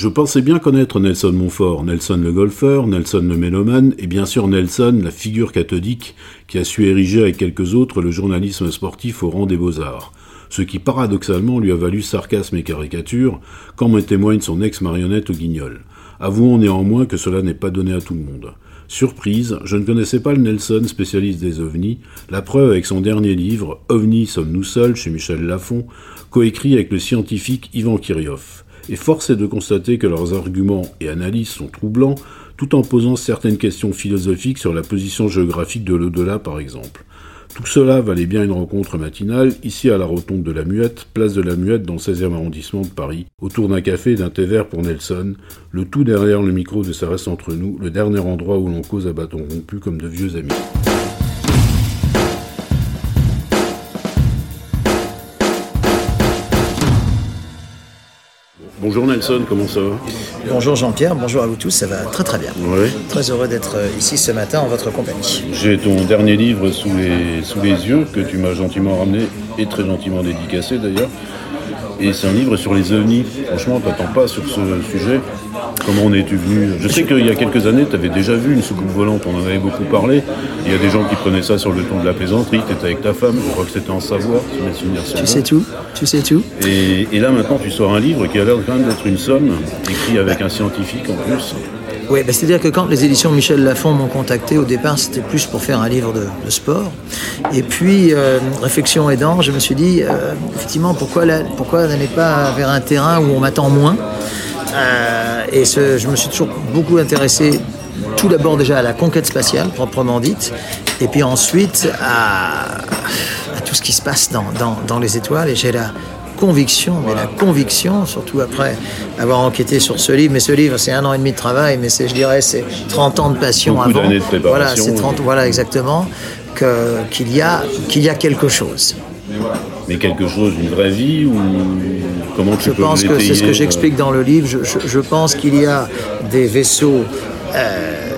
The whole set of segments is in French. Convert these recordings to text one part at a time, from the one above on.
Je pensais bien connaître Nelson Montfort, Nelson le golfeur, Nelson le mélomane, et bien sûr Nelson, la figure cathodique qui a su ériger avec quelques autres le journalisme sportif au rang des beaux-arts, ce qui paradoxalement lui a valu sarcasme et caricature, comme en témoigne son ex-marionnette au guignol. Avouons néanmoins que cela n'est pas donné à tout le monde. Surprise, je ne connaissais pas le Nelson spécialiste des ovnis, la preuve avec son dernier livre, OVNI sommes-nous seuls, chez Michel Lafon, coécrit avec le scientifique Ivan Kirillov et force est de constater que leurs arguments et analyses sont troublants, tout en posant certaines questions philosophiques sur la position géographique de l'au-delà par exemple. Tout cela valait bien une rencontre matinale, ici à la rotonde de la Muette, place de la Muette dans le 16e arrondissement de Paris, autour d'un café et d'un thé vert pour Nelson, le tout derrière le micro de Ça entre nous, le dernier endroit où l'on cause à bâton rompu comme de vieux amis. Bonjour Nelson, comment ça va Bonjour Jean-Pierre, bonjour à vous tous, ça va très très bien. Oui. Très heureux d'être ici ce matin en votre compagnie. J'ai ton dernier livre sous les, sous les yeux que tu m'as gentiment ramené et très gentiment dédicacé d'ailleurs. Et c'est un livre sur les ovnis. Franchement, t'attends pas sur ce sujet. Comment en es-tu venu? Je sais qu'il y a quelques années, tu avais déjà vu une soucoupe volante, on en avait beaucoup parlé. Il y a des gens qui prenaient ça sur le ton de la plaisanterie. Tu étais avec ta femme, je crois que c'était en Savoie, si mes souvenirs sont Tu sais tout, tu sais tout. Et, et là maintenant, tu sors un livre qui a l'air quand même d'être une somme, écrit avec un scientifique en plus. Oui, bah, c'est-à-dire que quand les éditions Michel Lafon m'ont contacté, au départ, c'était plus pour faire un livre de, de sport. Et puis, euh, réflexion aidant, je me suis dit, euh, effectivement, pourquoi, la- pourquoi n'aller pas vers un terrain où on m'attend moins? Euh, Et ce, je me suis toujours beaucoup intéressé, tout d'abord déjà à la conquête spatiale, proprement dite, et puis ensuite à, à tout ce qui se passe dans, dans, dans les étoiles. Et j'ai la conviction, mais la conviction, surtout après avoir enquêté sur ce livre, mais ce livre c'est un an et demi de travail, mais c'est, je dirais, c'est 30 ans de passion Beaucoup avant. de préparation. Voilà, c'est 30, voilà exactement, que, qu'il, y a, qu'il y a quelque chose. Mais quelque chose, une vraie vie ou comment tu Je peux pense que c'est ce que j'explique dans le livre. Je, je- je pense qu'il y a des vaisseaux euh,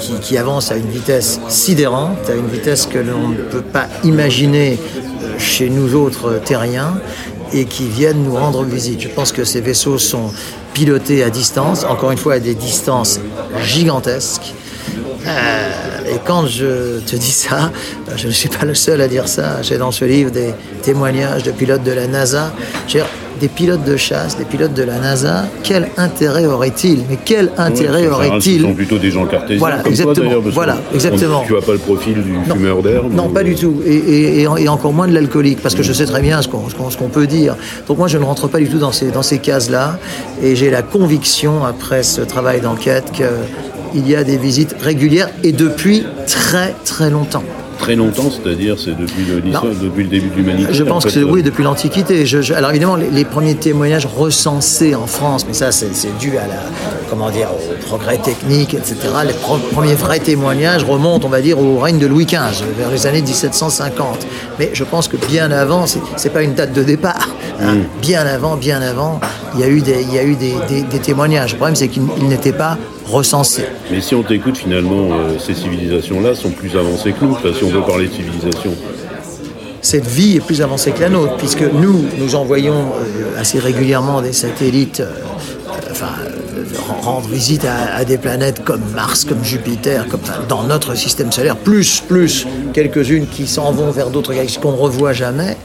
qui, qui avancent à une vitesse sidérante, à une vitesse que l'on ne peut pas imaginer euh, chez nous autres terriens, et qui viennent nous rendre visite. Je pense que ces vaisseaux sont pilotés à distance, encore une fois à des distances gigantesques. Euh, et quand je te dis ça, euh, je ne suis pas le seul à dire ça. J'ai dans ce livre des témoignages de pilotes de la NASA. J'ai des pilotes de chasse, des pilotes de la NASA. Quel intérêt aurait-il Mais quel intérêt en général, Ce sont plutôt des gens cartésiens. Voilà, comme toi, exactement, parce voilà, exactement. Tu n'as pas le profil du Non. fumeur d'herbe Non, ou- pas du tout. Et, et- et- et encore moins de l'alcoolique, parce que je sais très bien ce qu'on peut dire. Donc moi, je ne rentre pas du tout dans ces, dans ces cases-là. Et j'ai la conviction, après ce travail d'enquête, qu'il y a des visites régulières et depuis très très longtemps. très longtemps, c'est-à-dire c'est depuis le, depuis le début de l'humanité. Je pense que c'est oui, depuis l'Antiquité. alors évidemment, les, premiers témoignages recensés en France, mais ça c'est dû à la, comment dire, au progrès technique, etc. Les premiers vrais témoignages remontent, on va dire, au règne de Louis XV, vers les années 1750. Mais je pense que bien avant, c'est pas une date de départ. Hein. Mm. Bien avant, bien avant, il y a eu des, il y a eu des, des témoignages. Le problème, c'est qu'ils n'étaient pas recensés. Mais si on t'écoute, finalement, euh, ces civilisations-là sont plus avancées que nous, si on veut parler de civilisation. Cette vie est plus avancée que la nôtre, puisque nous, nous envoyons euh, assez régulièrement des satellites, euh, enfin, rendre visite à, des planètes comme Mars, comme Jupiter, comme dans notre système solaire, plus, plus quelques-unes qui s'en vont vers d'autres galaxies qu'on ne revoit jamais.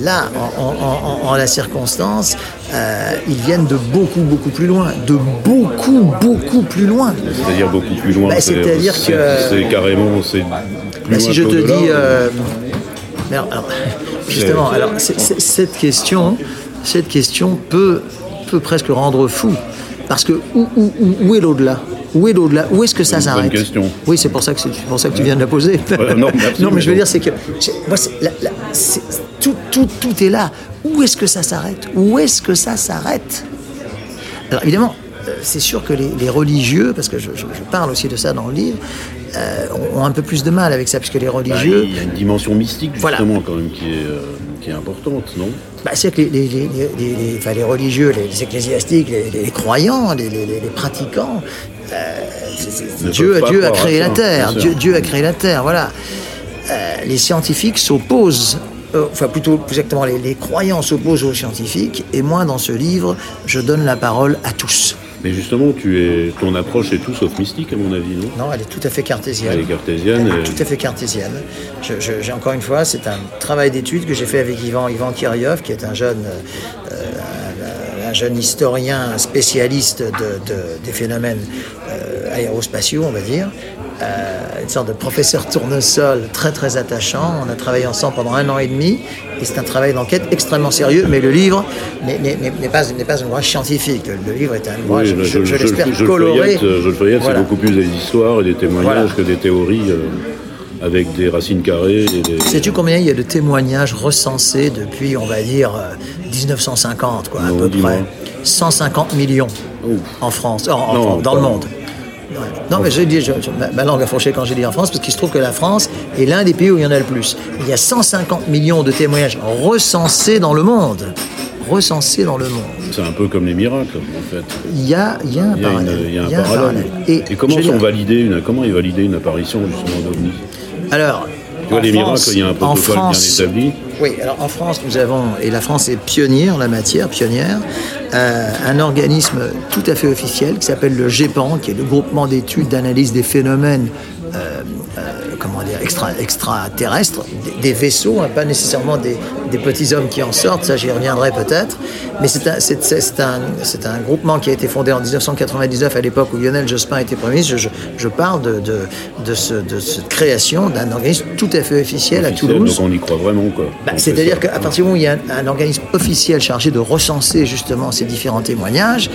Là, en, la circonstance, euh, ils viennent de beaucoup, beaucoup plus loin. De beaucoup, beaucoup plus loin. C'est-à-dire beaucoup plus loin. Bah, c'est-à-dire que. C'est carrément. C'est bah, si je te dis. Euh, justement, alors, cette question, cette question peut, peut presque rendre fou. Parce que où, où, où est l'au-delà? Où est l'au-delà? Où est-ce que ça s'arrête? Oui, c'est pour ça que c'est pour ça que tu viens de la poser. non, non, mais je veux dire, c'est que moi, tout, tout, tout est là. Où est-ce que ça s'arrête? Où est-ce que ça s'arrête? Alors évidemment, euh, c'est sûr que les, religieux, parce que je, parle aussi de ça dans le livre, euh, ont un peu plus de mal avec ça, puisque les religieux... Bah, il y a une dimension mystique, justement, quand même, qui est, euh, qui est importante, non? Bah, C'est que les, les, les, enfin, les, religieux, les, ecclésiastiques, les, croyants, les, pratiquants, Dieu, Dieu a créé la terre. Dieu, Dieu, a créé la terre, voilà. les scientifiques s'opposent euh, enfin plutôt exactement les, les croyants s'opposent aux scientifiques, et moi dans ce livre, je donne la parole à tous. Mais justement, tu es, ton approche est tout sauf mystique, à mon avis, non? Non, elle est tout à fait cartésienne. Elle est cartésienne. Elle est tout à fait cartésienne. j'ai encore une fois, c'est un travail d'étude que j'ai fait avec Ivan, Ivan Kiryov, qui est un jeune, euh, un, jeune historien spécialiste de, des phénomènes euh, aérospatiaux, on va dire, euh, une sorte de professeur tournesol très très attachant. On a travaillé ensemble pendant un an et demi et c'est un travail d'enquête extrêmement sérieux, mais le livre n'est pas, pas un ouvrage scientifique. Le, livre est un ouvrage, je, l'espère, coloré. Je le feuillette, c'est beaucoup plus des histoires et des témoignages que des théories. Euh, avec des racines carrées. Sais-tu combien il y a de témoignages recensés depuis, on va dire, 1950, euh, quoi, à peu près? 150 millions en France, dans le monde. Non, mais j'ai dit, ma langue a fourché quand j'ai dit en France, parce qu'il se trouve que la France est l'un des pays où il y en a le plus. Il y a 150 millions de témoignages recensés dans le monde. Recensés dans le monde. C'est un peu comme les miracles, en fait. Il y a, il y a un parallèle. il y a un, parallèle. Et, comment, sont validés une, comment est validée une apparition justement d'OVNI? Alors, tu vois, les miracles, il y a un protocole bien établi. Oui, alors en France, nous avons, et la France est pionnière en la matière, pionnière, euh, un organisme tout à fait officiel qui s'appelle le GEPAN, qui est le groupement d'études d'analyse des phénomènes euh, euh, comment dire, extra, extraterrestres, des, vaisseaux, hein, pas nécessairement des, petits hommes qui en sortent, ça j'y reviendrai peut-être, mais c'est un, c'est, un, c'est un groupement qui a été fondé en 1999 à l'époque où Lionel Jospin était Premier ministre. Je, je parle de, de, de, ce, de, cette création d'un organisme tout à fait officiel, à Toulouse. Donc on y croit vraiment quoi. Bah, c'est-à-dire qu'à partir du moment où il y a un, un organisme officiel chargé de recenser justement ces différents témoignages,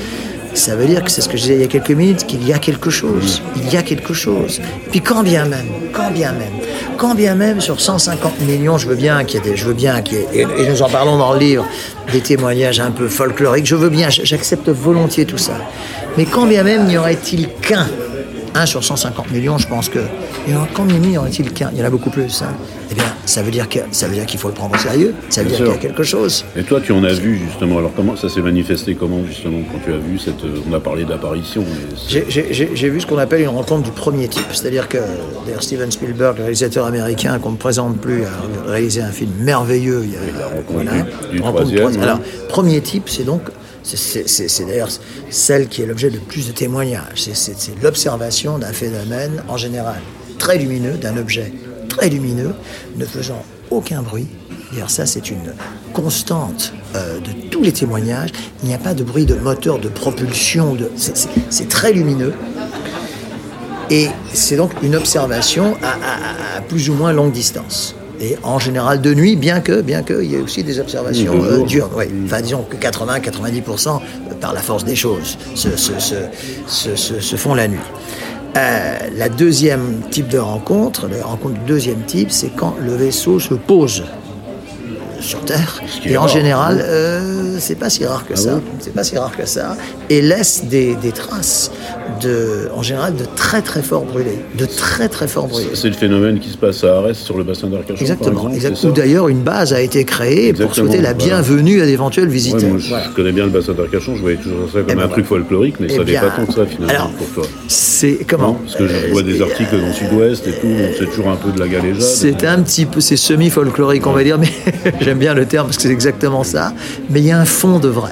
ça veut dire que c'est ce que je disais il y a quelques minutes, qu'il y a quelque chose. Il y a quelque chose. Puis quand bien même, quand bien même, quand bien même sur 150 millions, je veux bien qu'il y ait des, je veux bien qu'il et, nous en parlons dans le livre, des témoignages un peu folkloriques, je veux bien, j'accepte volontiers tout ça. Mais quand bien même n'y aurait-il qu'un 1 sur 150 millions, je pense que. Et combien y aurait-il qu'un? Il y en a beaucoup plus. Hein. Eh bien, ça veut dire qu'il faut le prendre au sérieux. Ça veut dire qu'il y a quelque chose. Et toi, tu en as vu justement. Alors, comment ça s'est manifesté? Comment justement quand tu as vu cette On a parlé d'apparition. J'ai vu ce qu'on appelle une rencontre du premier type. C'est-à-dire que d'ailleurs Steven Spielberg, le réalisateur américain qu'on ne présente plus, a réalisé un film merveilleux. Il y a, la rencontre du, troisième. Alors, premier type, c'est donc c'est d'ailleurs celle qui est l'objet de plus de témoignages. C'est l'observation d'un phénomène en général très lumineux, d'un objet très lumineux, ne faisant aucun bruit. D'ailleurs, ça, c'est une constante euh, de tous les témoignages. Il n'y a pas de bruit de moteur, de propulsion. C'est très lumineux. Et c'est donc une observation à, plus ou moins longue distance et en général de nuit, bien que, bien que, il y ait aussi des observations euh, dures. Enfin, disons que 80-90% par la force des choses se, se, se, se, font la nuit. Euh, la deuxième type de rencontre, la rencontre du deuxième type, c'est quand le vaisseau se pose sur Terre. Et en rare, général, euh, c'est pas si rare que Ah ça. c'est pas si rare que ça. Et laisse des, des traces, de, en général, de très très forts brûlés. De très très forts brûlés. C'est le phénomène qui se passe à Arès sur le bassin d'Arcachon, Exactement. par exemple, exact- Où d'ailleurs une base a été créée pour souhaiter la voilà. bienvenue à d'éventuels Ouais, visiteurs. moi, je Voilà. connais bien le bassin d'Arcachon, je voyais toujours ça comme Eh ben un truc folklorique, mais Eh ça n'est pas tant que ça finalement alors, pour toi. C'est comment Non Parce que je vois des Euh, articles dans Sud-Ouest et tout, c'est toujours un peu de la galéjade. C'est un petit peu, c'est semi-folklorique, on va dire, mais j'aime bien le terme parce que c'est exactement ça. Mais il y a un fond de vrai.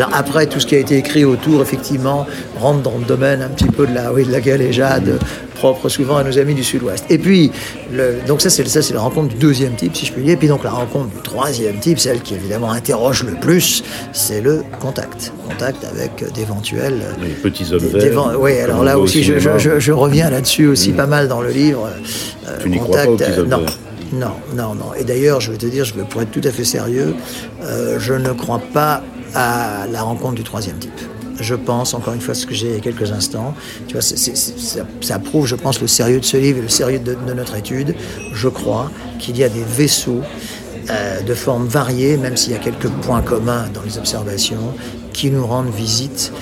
Alors après, tout ce qui a été écrit autour, effectivement, rentre dans le domaine un petit peu de la, oui, de la galéjade, propre souvent à nos amis du Sud-Ouest. Et puis, le- donc ça, c'est ça, c'est la rencontre du deuxième type, si je puis dire. Et puis donc la rencontre du troisième type, celle qui évidemment interroge le plus, c'est le contact. Contact avec d'éventuels Les petits hommes verts. oui, alors là aussi, je, reviens là-dessus aussi pas mal dans le livre. Euh, Tu n'y crois pas aux petits hommes non, verts non, non, non. Et d'ailleurs, je vais te dire, je vais, pour être tout à fait sérieux, euh, je ne crois pas à la rencontre du troisième type. Je pense, encore une fois, ce que j'ai quelques instants, tu vois, ça, prouve, je pense, le sérieux de ce livre et le sérieux de, de notre étude. Je crois qu'il y a des vaisseaux euh, de formes variées, même s'il y a quelques points communs dans les observations, qui nous rendent visite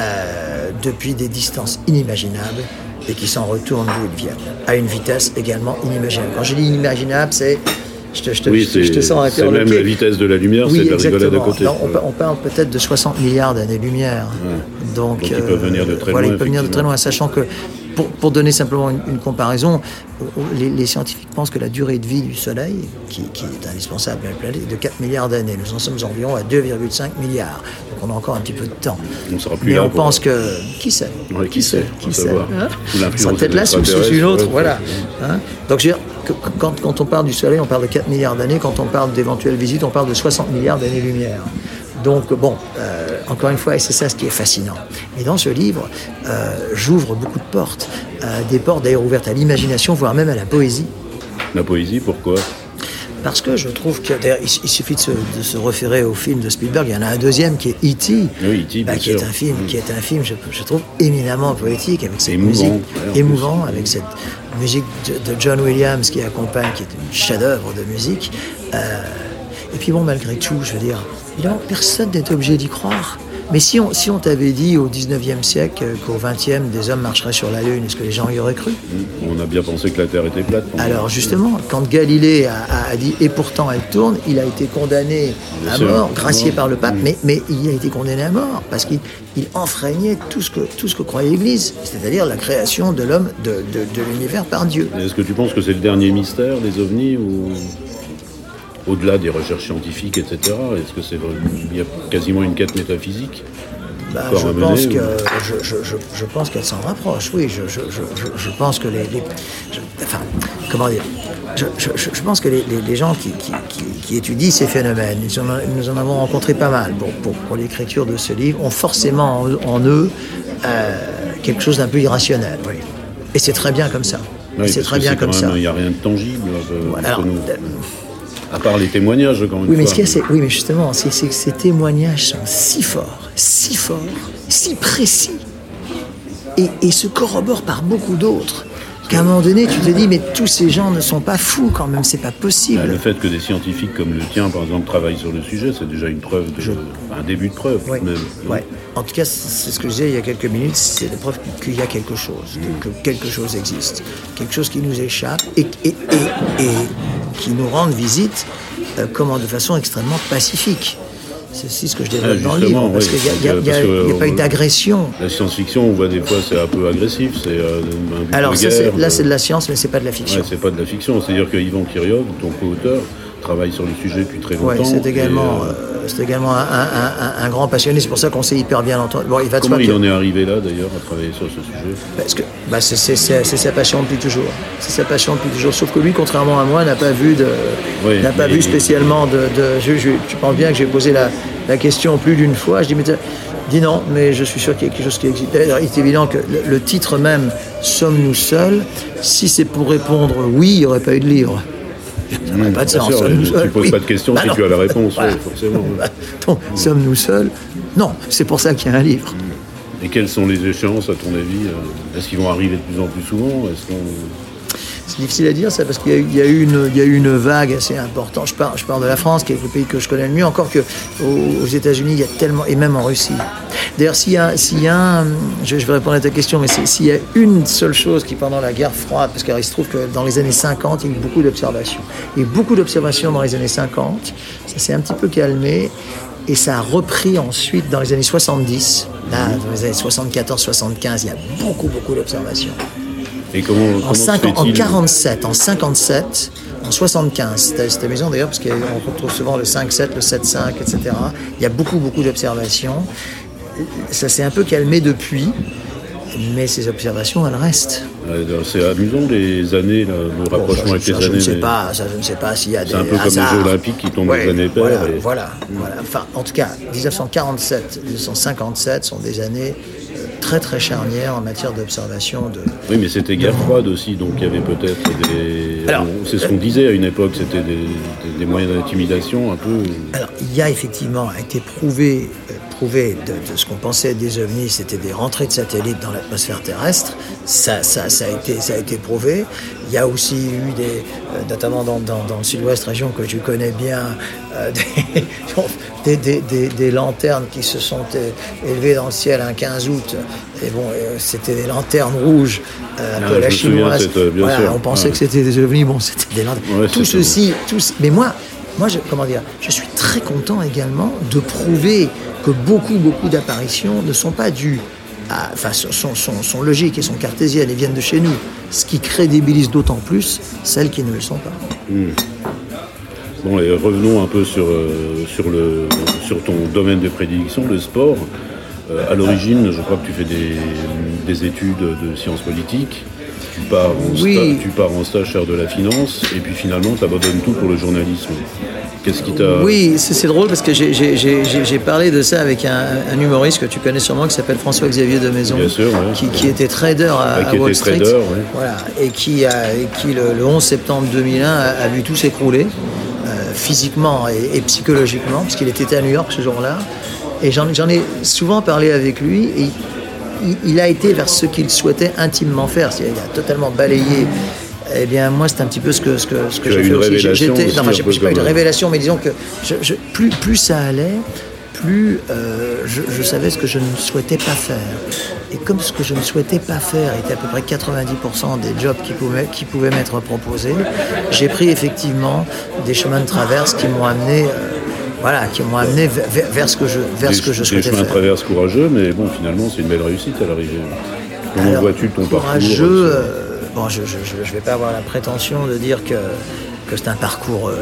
euh, depuis des distances inimaginables et qui s'en retournent d'où ils viennent, à une vitesse également inimaginable. Quand je dis inimaginable, c'est... Je te, je te- Oui, je te- sens c'est même la vitesse de la lumière, Oui, c'est de la rigolade à côté. On, pa- on parle peut-être de 60 milliards d'années-lumière. Donc, Donc ils peuvent venir de très voilà, loin, ils peuvent venir de très loin, sachant que, pour, pour donner simplement une, une comparaison, les, les scientifiques pensent que la durée de vie du Soleil, qui, qui est indispensable à la planète, est de 4 milliards d'années. Nous en sommes environ à 2,5 milliards. Donc on a encore un petit peu de temps. On sera plus Mais là on pense que... Qui sait? Ouais, qui sait, Qui sait? hein? On sera peut-être là sous, sous une autre, ouais, voilà. Hein? Donc je veux dire, que- que- quand, quand on parle du Soleil, on parle de 4 milliards d'années. Quand on parle d'éventuelles visites, on parle de 60 milliards d'années-lumière. Donc bon, euh, encore une fois, et c'est ça ce qui est fascinant. Et dans ce livre, euh, j'ouvre beaucoup de portes. Euh, des portes d'ailleurs ouvertes à l'imagination, voire même à la poésie. La poésie, pourquoi? Parce que je trouve que, il, suffit de se, de se référer au film de Spielberg. Il y en a un deuxième qui est E.T. Oui, E.T., bien qui est un film, qui est un film, je, je trouve éminemment poétique avec cette Émouvant, musique émouvant, avec cette musique de, de John Williams qui accompagne, qui est une chef-d'œuvre de musique. Euh, et puis bon, malgré tout, je veux dire, évidemment, personne n'est obligé d'y croire. Mais si on, si on t'avait dit au 19e siècle qu'au 20e, des hommes marcheraient sur la Lune, est-ce que les gens y auraient cru? On a bien pensé que la Terre était plate. alors justement, quand Galilée a, dit et pourtant elle tourne, il a été condamné Bien à sûr, mort, gracié par le pape, Mm. mais, mais il a été condamné à mort parce qu'il il enfreignait tout ce, que, tout ce que croyait l'Église, c'est-à-dire la création de l'homme, de, de- de l'univers par Dieu. Est-ce que tu penses que c'est le dernier mystère des ovnis ou au-delà des recherches scientifiques, etc. Est-ce que c'est il y a quasiment une quête métaphysique Bah, je, mener, pense ou- que, je, je, je, je pense qu'elle s'en rapproche, oui. Je, pense que les. les- je- enfin, comment dire je, pense que les, les, les gens qui, qui, qui, qui étudient ces phénomènes, nous en, nous en avons rencontré pas mal pour, pour, pour l'écriture de ce livre, ont forcément en, en eux euh, quelque chose d'un peu irrationnel. Oui. Et c'est très bien comme ça. Oui, c'est très bien comme même- ça. Il n'y a rien de tangible euh, Voilà. entre nous. À part les témoignages, encore une Oui, mais, fois. oui, mais justement, c'est que ces témoignages sont si forts, si forts, si précis, et, et se corroborent par beaucoup d'autres, qu'à un moment donné, tu te dis, mais tous ces gens ne sont pas fous quand même, c'est pas Bah, possible. le fait que des scientifiques comme le tien, par exemple, travaillent sur le sujet, c'est déjà une preuve, de, un début de preuve Ouais. même. Ouais. En tout cas, c'est ce que je disais il y a quelques minutes, c'est la preuve qu'il y a quelque chose, que, que quelque chose existe, quelque chose qui nous échappe et, et, et, et qui nous rend visite, euh, comment, de façon extrêmement pacifique. C'est aussi ce que je développe Ah, dans le livre, parce oui. qu'il n'y a, y y y pas eu euh, d'agression. La science-fiction, on voit des fois, c'est un peu agressif. C'est euh, Alors ça, guerre, là, c'est de la science, mais c'est pas de la Ouais, fiction. c'est pas de la fiction. C'est-à-dire que Yvan Kiriov, ton co-auteur, travaille sur le sujet depuis très Ouais, longtemps. c'est également, et, euh, euh, c'est également un, un- un- un grand passionné. C'est pour ça qu'on s'est hyper bien entendu. Bon, il va Comment il en est arrivé là, d'ailleurs, à travailler sur ce sujet Parce que bah, c'est c'est- c'est- c'est sa passion depuis toujours. C'est sa passion depuis toujours. Sauf que lui, contrairement à moi, n'a pas vu de, n'a pas vu spécialement de. de- je, je, tu penses bien que j'ai posé la, la question plus d'une fois. Je dis mais dis non, mais je suis sûr qu'il y a quelque chose qui existe. D'ailleurs, il est évident que le titre même, Sommes-nous seuls? Si c'est pour répondre oui, il n'y aurait pas eu de livre. Ça n'aurait pas de sens. sûr, Sommes-nous tu seuls poses Oui. pas de questions Bah si non. tu as la réponse, Voilà. forcément. Donc, sommes-nous seuls? Non, c'est pour ça qu'il y a un livre. Et quelles sont les échéances, à ton avis? Euh, Est-ce qu'ils vont arriver de plus en plus souvent? Est-ce qu'on... C'est difficile à dire ça parce qu'il y, a eu- une, vague assez importante. Je parle, de la France, qui est le pays que je connais le mieux. Encore que aux, États-Unis, il y a tellement et même en Russie. D'ailleurs, s'il y a, y a un- je, vais répondre à ta question, mais s'il y a une seule chose qui pendant la guerre froide, parce qu'il se trouve que dans les années 50, il y a eu beaucoup d'observations. Il y a eu beaucoup d'observations dans les années 50. Ça s'est un petit peu calmé. Et ça a repris ensuite dans les années 70. Là, dans les années 74-75, il y a beaucoup, beaucoup d'observations. Et comment, En, comment se cinq- en fait-il 47, en 57, en 75, c'était c'était maison d'ailleurs, parce qu'on retrouve souvent le 5-7, le 7-5, etc. Il y a beaucoup, beaucoup d'observations. Ça s'est un peu calmé depuis, mais ces observations, elles restent. C'est amusant les années, là, le rapprochement avec les je années. ne sais pas, ça, je ne sais pas s'il y a des C'est un peu comme les. Jeux Olympiques qui tombent Ouais, les années paires. Voilà, et- voilà, voilà. Enfin, en tout cas, 1947, 1957 sont des années très très charnières en matière d'observation de, Oui, mais c'était guerre froide aussi, donc il y avait peut-être des. Alors, c'est ce qu'on disait à une époque, c'était des, des- des moyens d'intimidation un peu. Alors, il y a effectivement a été prouvé, euh, prouvé de, de ce qu'on pensait être des ovnis, c'était des rentrées de satellites dans l'atmosphère terrestre. Ça, ça, ça, a été, ça a été prouvé. Il y a aussi eu des, euh, notamment dans, dans, dans le sud-ouest, région que tu connais bien, euh, des, des, des- des lanternes qui se sont euh, élevées dans le ciel un 15 août. Et bon, c'était des lanternes rouges, un Ah, peu la chinoise. Voilà, on pensait Ouais. que c'était des ovnis, bon, c'était des lanternes. Ouais, Tout ceci, tous, mais moi, moi, je, comment dire, je suis très content également de prouver que beaucoup, beaucoup d'apparitions ne sont pas dues enfin, sont, sont, logiques et sont cartésiennes et viennent de chez nous. Ce qui crédibilise d'autant plus celles qui ne le sont pas. Bon, et revenons un peu sur, euh, sur, ton domaine de prédilection, le sport. Euh, à l'origine, je crois que tu fais des études de sciences politiques. Tu pars, en Oui. tu pars en stage faire de la finance, et puis finalement, tu abandonnes tout pour le journalisme. Qu'est-ce qui t'a. Oui, c'est drôle parce que j'ai- parlé de ça avec un, un humoriste que tu connais sûrement qui s'appelle François-Xavier de Maison, Bien sûr, ouais. qui, qui était trader à, Ouais, qui à Wall était Street, trader, ouais. voilà, et qui, a, et qui le, le 11 septembre 2001 a, a vu tout s'écrouler, euh, physiquement et, et psychologiquement, parce qu'il était à New York ce jour-là. Et j'en j'en ai souvent parlé avec lui, et il, il a été vers ce qu'il souhaitait intimement faire, il a totalement balayé. Eh bien, moi, c'est un petit peu ce que, ce que, ce que j'ai fait aussi. J'étais- non, un j'ai pas eu de révélation, mais disons que je- je- plus, plus ça allait, plus euh, je, je savais ce que je ne souhaitais pas faire. Et comme ce que je ne souhaitais pas faire était à peu près 90% des jobs qui pouvaient, qui pouvaient m'être proposés, j'ai pris effectivement des chemins de traverse qui m'ont amené, euh, voilà, qui m'ont amené vers, ce que je, vers des, ce que je souhaitais chemins faire. traverse courageux, mais bon, finalement, c'est une belle réussite à l'arrivée. Comment vois-tu ton courageux, parcours euh, euh, bon, je ne vais pas avoir la prétention de dire que, que c'est un parcours euh,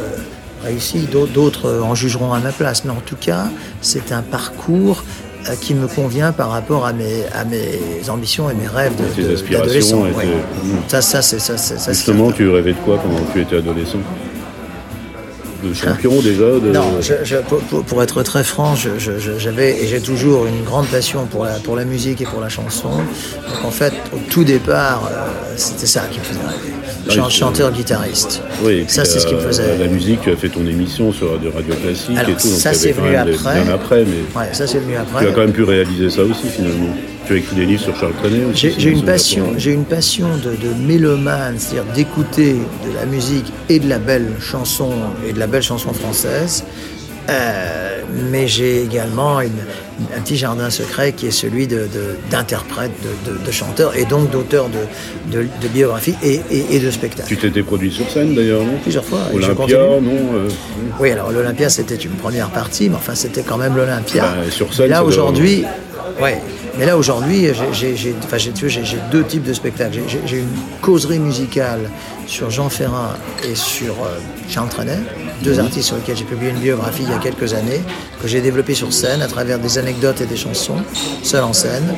réussi. D'autres- en jugeront à ma place. Mais en tout cas, c'est un parcours euh, qui me convient par rapport à mes, à mes ambitions et mes rêves de, Tes aspirations ouais. Ça, ça, c'est ça. Justement, tu rêvais de quoi quand tu étais adolescent? De champion déjà de... Non, je- je- pour, être très franc, j'avais et j'ai toujours une grande passion pour la, pour la musique et pour la chanson. Donc en fait, au tout départ, euh, c'était ça qui me faisait rêver. Ah, c'est- chanteur, guitariste. Oui, ça, c'est ce qui me la- faisait. La musique, tu as fait ton émission sur Radio, Radio Classique Alors, et tout, donc ça, c'est venu après. bien après, mais Ouais, ça c'est venu après. tu as quand même pu réaliser ça aussi finalement. Tu as écrit des livres sur Charles Trenet aussi. J'ai une passion, une passion de, de mélomane, c'est-à-dire d'écouter de la musique et de la belle chanson et de la belle chanson française. Euh, mais j'ai également une- un petit jardin secret qui est celui de- de- de, de, de chanteur et donc d'auteur de, de, de biographie et, et, et de spectacle. Tu t'étais produit sur scène d'ailleurs, non? Plusieurs fois, Olympia, continue. non euh, Oui, alors l'Olympia c'était une première partie, mais enfin c'était quand même l'Olympia. Bah, sur scène, là aujourd'hui, ouais. Mais là aujourd'hui, j'ai- enfin, deux types de spectacles. J'ai- une causerie musicale sur Jean Ferrat et sur euh, Charles Trenet, deux artistes sur lesquels j'ai publié une biographie il y a quelques années, que j'ai développée sur scène à travers des anecdotes et des chansons, seul en scène.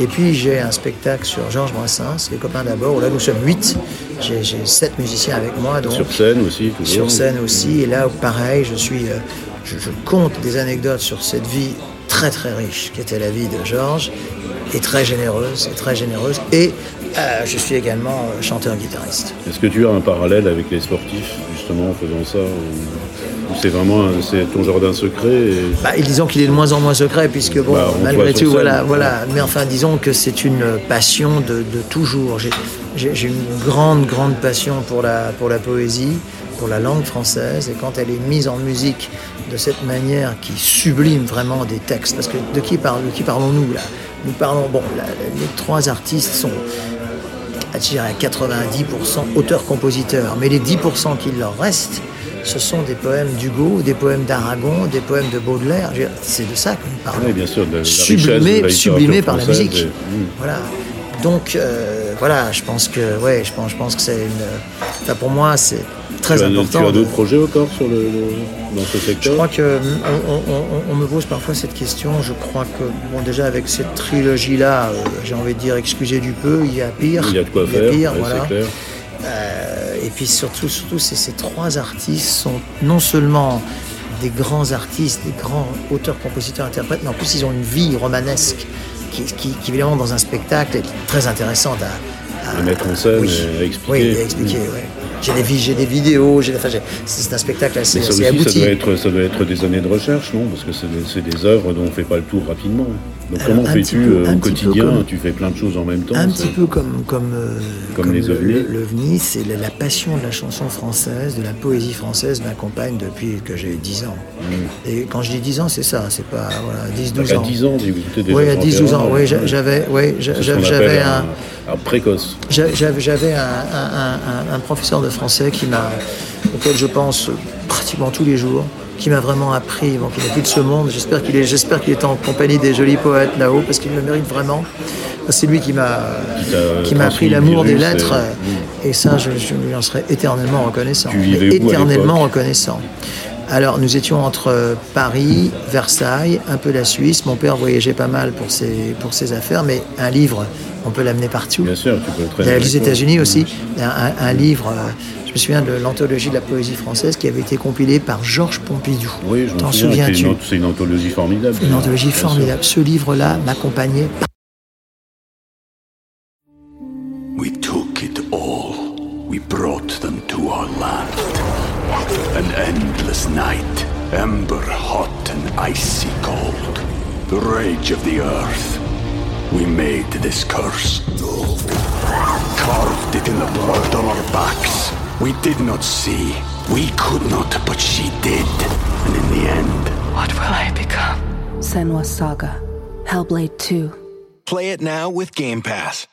Et puis j'ai un spectacle sur Georges Brassens, Les copains d'abord, où là nous sommes huit. J'ai j'ai sept musiciens avec moi. Donc, Sur scène aussi, toujours. sur scène aussi. Et là, pareil, je suis, euh, je, je compte des anecdotes sur cette vie très très riche qui était la vie de Georges. est très généreuse, est très généreuse. Et euh, je suis également euh, chanteur-guitariste. Est-ce que tu as un parallèle avec les sportifs, justement, en faisant ça ou, ou c'est vraiment c'est ton jardin secret et... Bah, et disons qu'il est de moins en moins secret, puisque bon, Bah, malgré tout, scène. voilà. Mais enfin, disons que c'est une passion de, de toujours. J'ai une grande, grande passion pour la, pour la poésie, pour la langue française, et quand elle est mise en musique de cette manière qui sublime vraiment des textes, parce que de qui, parle, de qui parlons-nous là? Nous parlons, bon, les trois artistes sont à je dirais à 90% auteurs-compositeurs, mais les 10% qu'il leur reste, ce sont des poèmes d'Hugo, des poèmes d'Aragon, des poèmes de Baudelaire. C'est de ça que nous parlons. Oui, bien sûr, de la de sublimé, la sublimé par la musique. et-. Voilà. Donc euh, voilà, je pense que ouais, je pense, je pense que c'est une. Enfin, pour moi, c'est très Tu as, important. tu as d'autres projets encore sur le, le- dans ce je secteur crois que mm, on, on- on- on me pose parfois cette question. Je crois que bon, déjà avec cette trilogie-là, euh, j'ai envie de dire excusez du peu, il y a pire. Il y a de quoi il y a faire, pire, ouais, voilà. clair. Euh, et puis surtout, surtout ces trois artistes sont non seulement des grands artistes, des grands auteurs, compositeurs, interprètes, mais en plus ils ont une vie romanesque qui, qui, qui, évidemment dans un spectacle est très intéressante à, À mettre en scène oui. et à expliquer. Oui, à expliquer, Mm. ouais. J'ai des, j'ai des vidéos, j'ai, enfin, c'est un spectacle assez, Mais ça assez aussi, ça abouti. doit, être, ça doit être des années de recherche, non? Parce que c'est des, des œuvres dont on ne fait pas le tour rapidement. Donc Alors, comment fais-tu euh, au quotidien? comme- Tu fais plein de choses en même temps Un petit peu comme, comme, euh, Comme les le- ovnis. le- l'OVNI, c'est la, la passion de la chanson française, de la poésie française m'accompagne depuis que j'ai 10 ans. Et quand je dis 10 ans, c'est ça, c'est pas voilà, 10-12 À ans. 10 ans, tu étais déjà Oui, à chanteur, 10-12 ans, ouais. oui, j'a- j'avais, appelle un, un précoce. j'a- j'avais un- un- un professeur de français qui m'a, auquel je pense pratiquement tous les jours, qui m'a vraiment appris, bon, qu'il n'est plus de ce monde. J'espère qu'il est, j'espère qu'il est en compagnie des jolis poètes là-haut, parce qu'il le mérite vraiment. C'est lui qui m'a, qui m'a appris l'amour des et- lettres, et, ça, je, je lui en serai éternellement reconnaissant. Éternellement reconnaissant. Alors, nous étions entre Paris, Versailles, un peu la Suisse. Mon père voyageait pas mal pour ses, pour ses affaires, mais un livre, on peut l'amener partout. Bien sûr, tu peux le Il traîner. y a les. États-Unis aussi, un, un- un livre, euh, je me souviens de l'anthologie de la poésie française qui avait été compilée par Georges Pompidou. Oui, je me T'en souviens. C'est souviens-tu une, c'est une anthologie formidable. Une anthologie formidable. Ce livre-là m'accompagnait We took it all. We brought them to our land. An endless night, ember hot and icy cold. The rage of the earth. We made this curse. Carved it in the blood on our backs. We did not see. We could not, but she did. And in the end, What will I become? Senwa Saga. Hellblade 2. Play it now with Game Pass.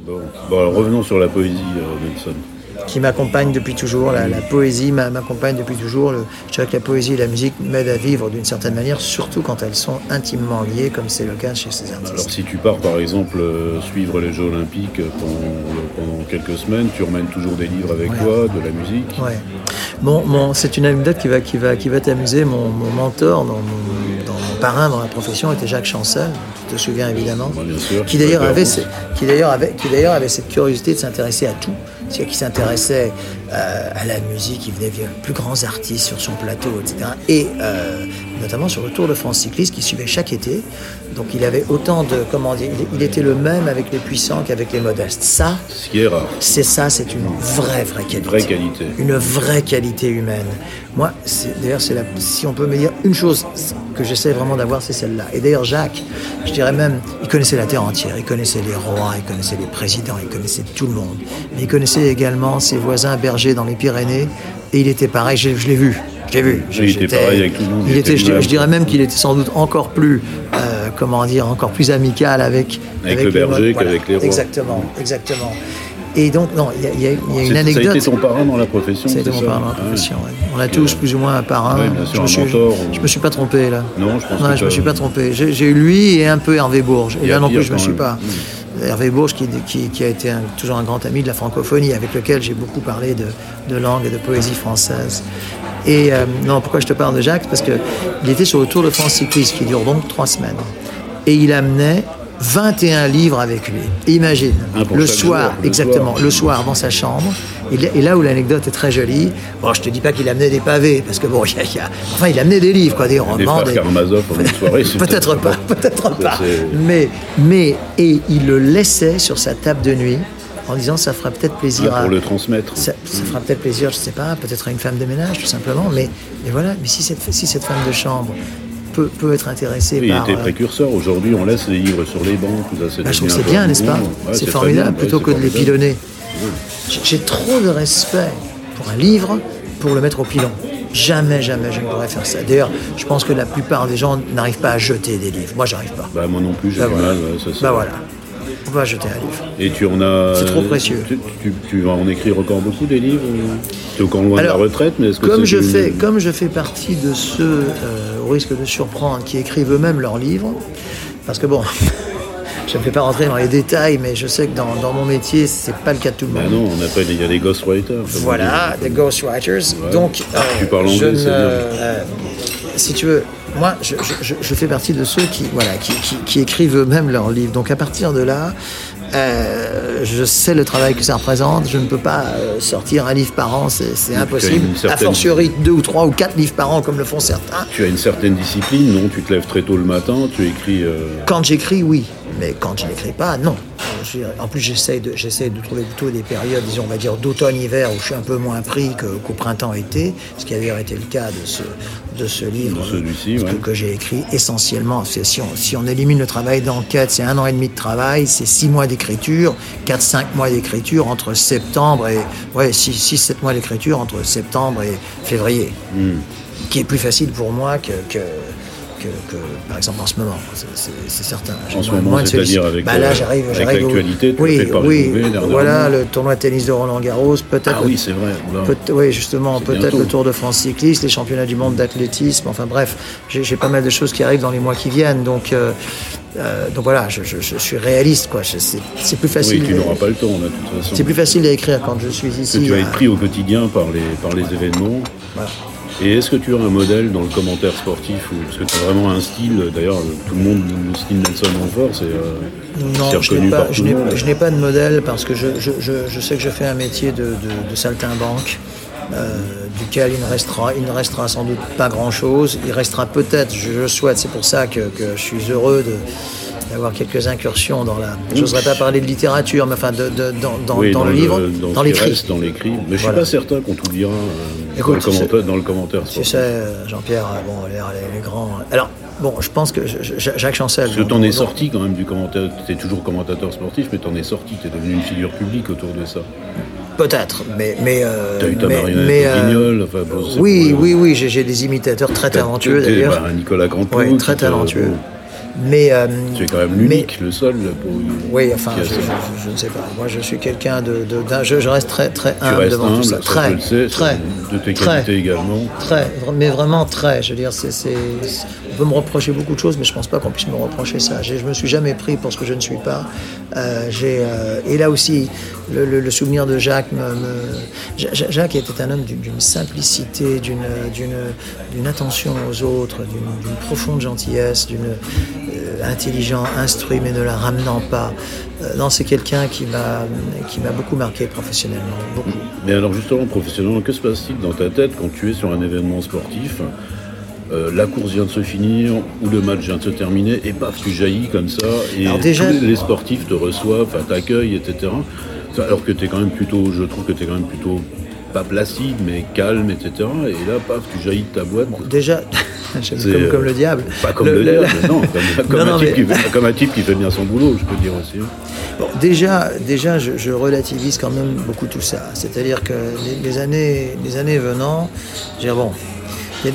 Bon. Bon, alors revenons sur la poésie, euh, Nelson. Qui m'accompagne depuis toujours. La, la poésie m'a- m'accompagne depuis toujours. Le- je dirais que la poésie et la musique m'aident à vivre d'une certaine manière, surtout quand elles sont intimement liées, comme c'est le cas chez ces Alors artistes. si tu pars par exemple euh, suivre les Jeux Olympiques pendant, pendant quelques semaines, tu remènes toujours des livres avec Ouais. toi, de la musique. Ouais. Mon- c'est une anecdote qui va, qui va, qui va t'amuser. Mon, mon mentor, mon, mon parrain dans la profession, était Jacques Chancel. Tu te souviens évidemment. Ouais, bien sûr. Qui d'ailleurs avait, qui avait, qui cette curiosité de s'intéresser à tout. C'est-à-dire qu'il s'intéressait euh, à la musique, il venait les plus grands artistes sur son plateau, etc. Et euh, notamment sur le Tour de France cycliste qu'il suivait chaque été. Donc il avait autant de, comment dire, il, était le même avec les puissants qu'avec les modestes. Ça, Ce qui est rare. c'est ça, c'est une vraie, vraie qualité. Vraie qualité. Une vraie qualité humaine. Moi, d'ailleurs, c'est si on peut me dire une chose que j'essaie vraiment d'avoir, c'est celle-là. Et d'ailleurs, Jacques, je dirais même, il connaissait la terre entière. Il connaissait les rois, il connaissait les présidents, il connaissait tout le monde. Mais il connaissait également ses voisins bergers dans les Pyrénées. Et il était pareil, je, je l'ai vu. Je l'ai vu. Je- il était pareil avec tout le monde, Il était, était je, dirais, le je même qu'il était sans doute encore plus, euh, comment dire, encore plus amical avec, Avec le les berger qu'avec les rois. Exactement, exactement. Et donc, non, il y a, y a- y a une anecdote. Ça a été ton parrain dans la profession Ça a été mon parrain dans la Ah ouais. profession. ouais. On a tous plus ou moins un parrain. Ouais, bien sûr, je, me un suis, mentor, je ou- me suis pas trompé là. Non, je pense Ouais, que je me suis pas trompé. J'ai j'ai eu lui et un peu Hervé Bourges. Et là non plus, je me suis pas. Hervé Bourges, qui, a été toujours un grand ami de la francophonie, avec lequel j'ai beaucoup parlé de, de langue et de poésie française. Et euh, non, pourquoi je te parle de Jacques? Parce qu'il était sur le Tour de France cycliste, qui dure donc trois semaines. Et il amenait 21 livres avec lui. Imagine, pour le soir, jour, le exactement, soir. le soir dans sa chambre. Et là- où l'anecdote est très jolie, bon, je te dis pas qu'il amenait des pavés, parce que bon, y a- y a- enfin, il amenait des livres, quoi, des romans. des- Peut-être pas, peut-être pas. Mais, mais, et il le laissait sur sa table de nuit en disant ça fera peut-être plaisir Ah, à. pour le transmettre. Ça, ça fera peut-être plaisir, je sais pas, peut-être à une femme de ménage, tout simplement. Mais, mais voilà, mais si cette, si cette femme de chambre peut, peut être intéressée Oui, il par. était euh, précurseur. Aujourd'hui, on laisse les livres sur les bancs. Tout ça, c'est bah, je trouve c'est bien, n'est-ce pas. Ouais, C'est formidable, bien, plutôt ouais, que de les pilonner. J'ai- J'ai trop de respect pour un livre pour le mettre au pilon. Jamais, jamais je ne pourrais faire ça. D'ailleurs, je pense que la plupart des gens n'arrivent pas à jeter des livres. Moi, j'arrive pas. Bah, moi non plus, j'ai Bah voilà. mal. ça, Bah voilà. On va jeter un livre. Et tu en as. C'est trop précieux. Tu, tu- tu vas en écrire encore beaucoup des livres encore loin Alors, de la retraite, mais est-ce que Comme c'est je, une- fais, comme je fais partie de ceux, euh, au risque de surprendre, qui écrivent eux-mêmes leurs livres, parce que bon, je ne vais pas rentrer dans les détails, mais je sais que dans, dans mon métier, c'est pas le cas de tout le Bah monde. non, on appelle, il y a des ghostwriters. Voilà, des ghostwriters. Ouais. Donc, Ah, tu parles je anglais, ne- c'est bien. euh, si tu veux, moi, je, je- je- je fais partie de ceux qui, voilà, qui, qui- qui écrivent eux-mêmes leurs livres. Donc, à partir de là, euh, je sais le travail que ça représente. Je ne peux pas euh, sortir un livre par an, c'est impossible. une A certaine- fortiori, deux ou trois ou quatre livres par an, comme le font certains. Tu as une certaine discipline, non? Tu te lèves très tôt le matin, tu écris. euh, Quand j'écris, oui. Mais quand je n'écris pas, non. Je En plus, j'essaie de, j'essaie de trouver plutôt des périodes, disons, on va dire d'automne-hiver, où je suis un peu moins pris que- qu'au printemps-été, ce qui a d'ailleurs été le cas de ce, de ce livre De que, ouais. que j'ai écrit essentiellement. C'est- Si on, si on élimine le travail d'enquête, c'est un an et demi de travail, c'est six mois d'écriture, quatre, cinq mois d'écriture entre septembre et... Ouais, six, six, sept mois d'écriture entre septembre et février. Hmm. Qui est plus facile pour moi que... que que, que, par exemple en ce moment, c'est- certain. En ce moment, c'est-à-dire avec, Bah là, euh, j'arrive, j'arrive au- l'actualité, tu oui, par oui, Roubaix, voilà le tournoi de tennis de Roland Garros, peut-être. Ah oui, c'est vrai. peut- oui, justement, peut-être le Tour de France cycliste, les championnats du monde d'athlétisme. Enfin bref, j'ai pas mal de choses qui arrivent dans les mois qui viennent, donc. euh, euh, donc voilà, je, je- je suis réaliste, quoi. C'est plus Oui, facile. tu n'auras pas le temps, là, de toute façon. C'est plus facile d'écrire quand je suis ici. que tu vas être pris au quotidien par les, par les événements. Voilà. Et est-ce que tu as un modèle dans le commentaire sportif ou Parce que tu as vraiment un style, d'ailleurs, tout le monde, le style Nelson Montfort, c'est euh, Non, je n'ai reconnu pas, par je n'ai- je n'ai pas de modèle parce que je, je- je- je sais que je fais un métier de, de, de saltimbanque, euh, duquel il ne, restera, il ne restera sans doute pas grand-chose. Il restera peut-être, je le souhaite, c'est pour ça que, que je suis heureux de d'avoir quelques incursions dans la... Je n'oserais pas parler de littérature, mais enfin de, de- dans, dans- Oui, dans le livre, dans, l'écrit. Dans l'écrit. Mais je ne suis Voilà. pas certain qu'on tout dira euh, Écoute, dans, le commentaire, dans le commentaire Tu sais, Jean-Pierre, euh, bon, les, les- les grands... Alors, bon, je pense que je- je- Jacques Chancel... Parce que t'en es sorti quand même du commentaire, tu es toujours commentateur sportif, mais t'en es sorti, tu es devenu une figure publique autour de ça. Peut-être, mais... mais euh, T'as eu ta mais- marionnette mais, euh, Guignol, enfin, bon, c'est Oui, oui, oui, j'ai des imitateurs très talentueux t'es- d'ailleurs. bah, Nicolas Cantelou. Oui, très talentueux. Mais. euh, es quand même mais- l'unique, le seul. Pour, Oui, enfin, je, je- je ne sais pas. Moi, je suis quelqu'un de, de- d'un- je, je reste très, très humble devant humble, tout ça. Très, je sais, très, de tes très, qualités également. très, mais vraiment très. Je veux dire, c'est, c'est- on peut me reprocher beaucoup de choses, mais je pense pas qu'on puisse me reprocher ça. Je me suis jamais pris pour ce que je ne suis pas. Euh, j'ai, euh, et là aussi, le, le- le souvenir de Jacques me, me- Ja- Ja- Jacques était un homme d'une, simplicité, d'une, attention aux autres, d'une, profonde gentillesse, d'une euh, intelligent, instruit, mais ne la ramenant pas. Euh, non, c'est quelqu'un qui m'a, beaucoup marqué professionnellement, beaucoup. Mais alors justement, professionnellement, que se passe-t-il dans ta tête quand tu es sur un événement sportif euh, la course vient de se finir ou le match vient de se terminer et paf, tu jaillis comme ça et Alors déjà- tous les, sportifs te reçoivent, t'accueillent, etc. Alors que tu es quand même plutôt, je trouve que tu es quand même plutôt pas placide mais calme, etc. Et là, paf, tu jaillis de ta boîte. Déjà, j'aime C'est, comme, euh, comme le diable. Pas comme Le- le, le- diable, non, comme, comme Non, un non, type mais- qui fait, comme un type qui fait bien son boulot, je peux dire aussi. hein. Bon, déjà, déjà je, je relativise quand même beaucoup tout ça. C'est-à-dire que les, les années, les années venant, je veux dire, bon,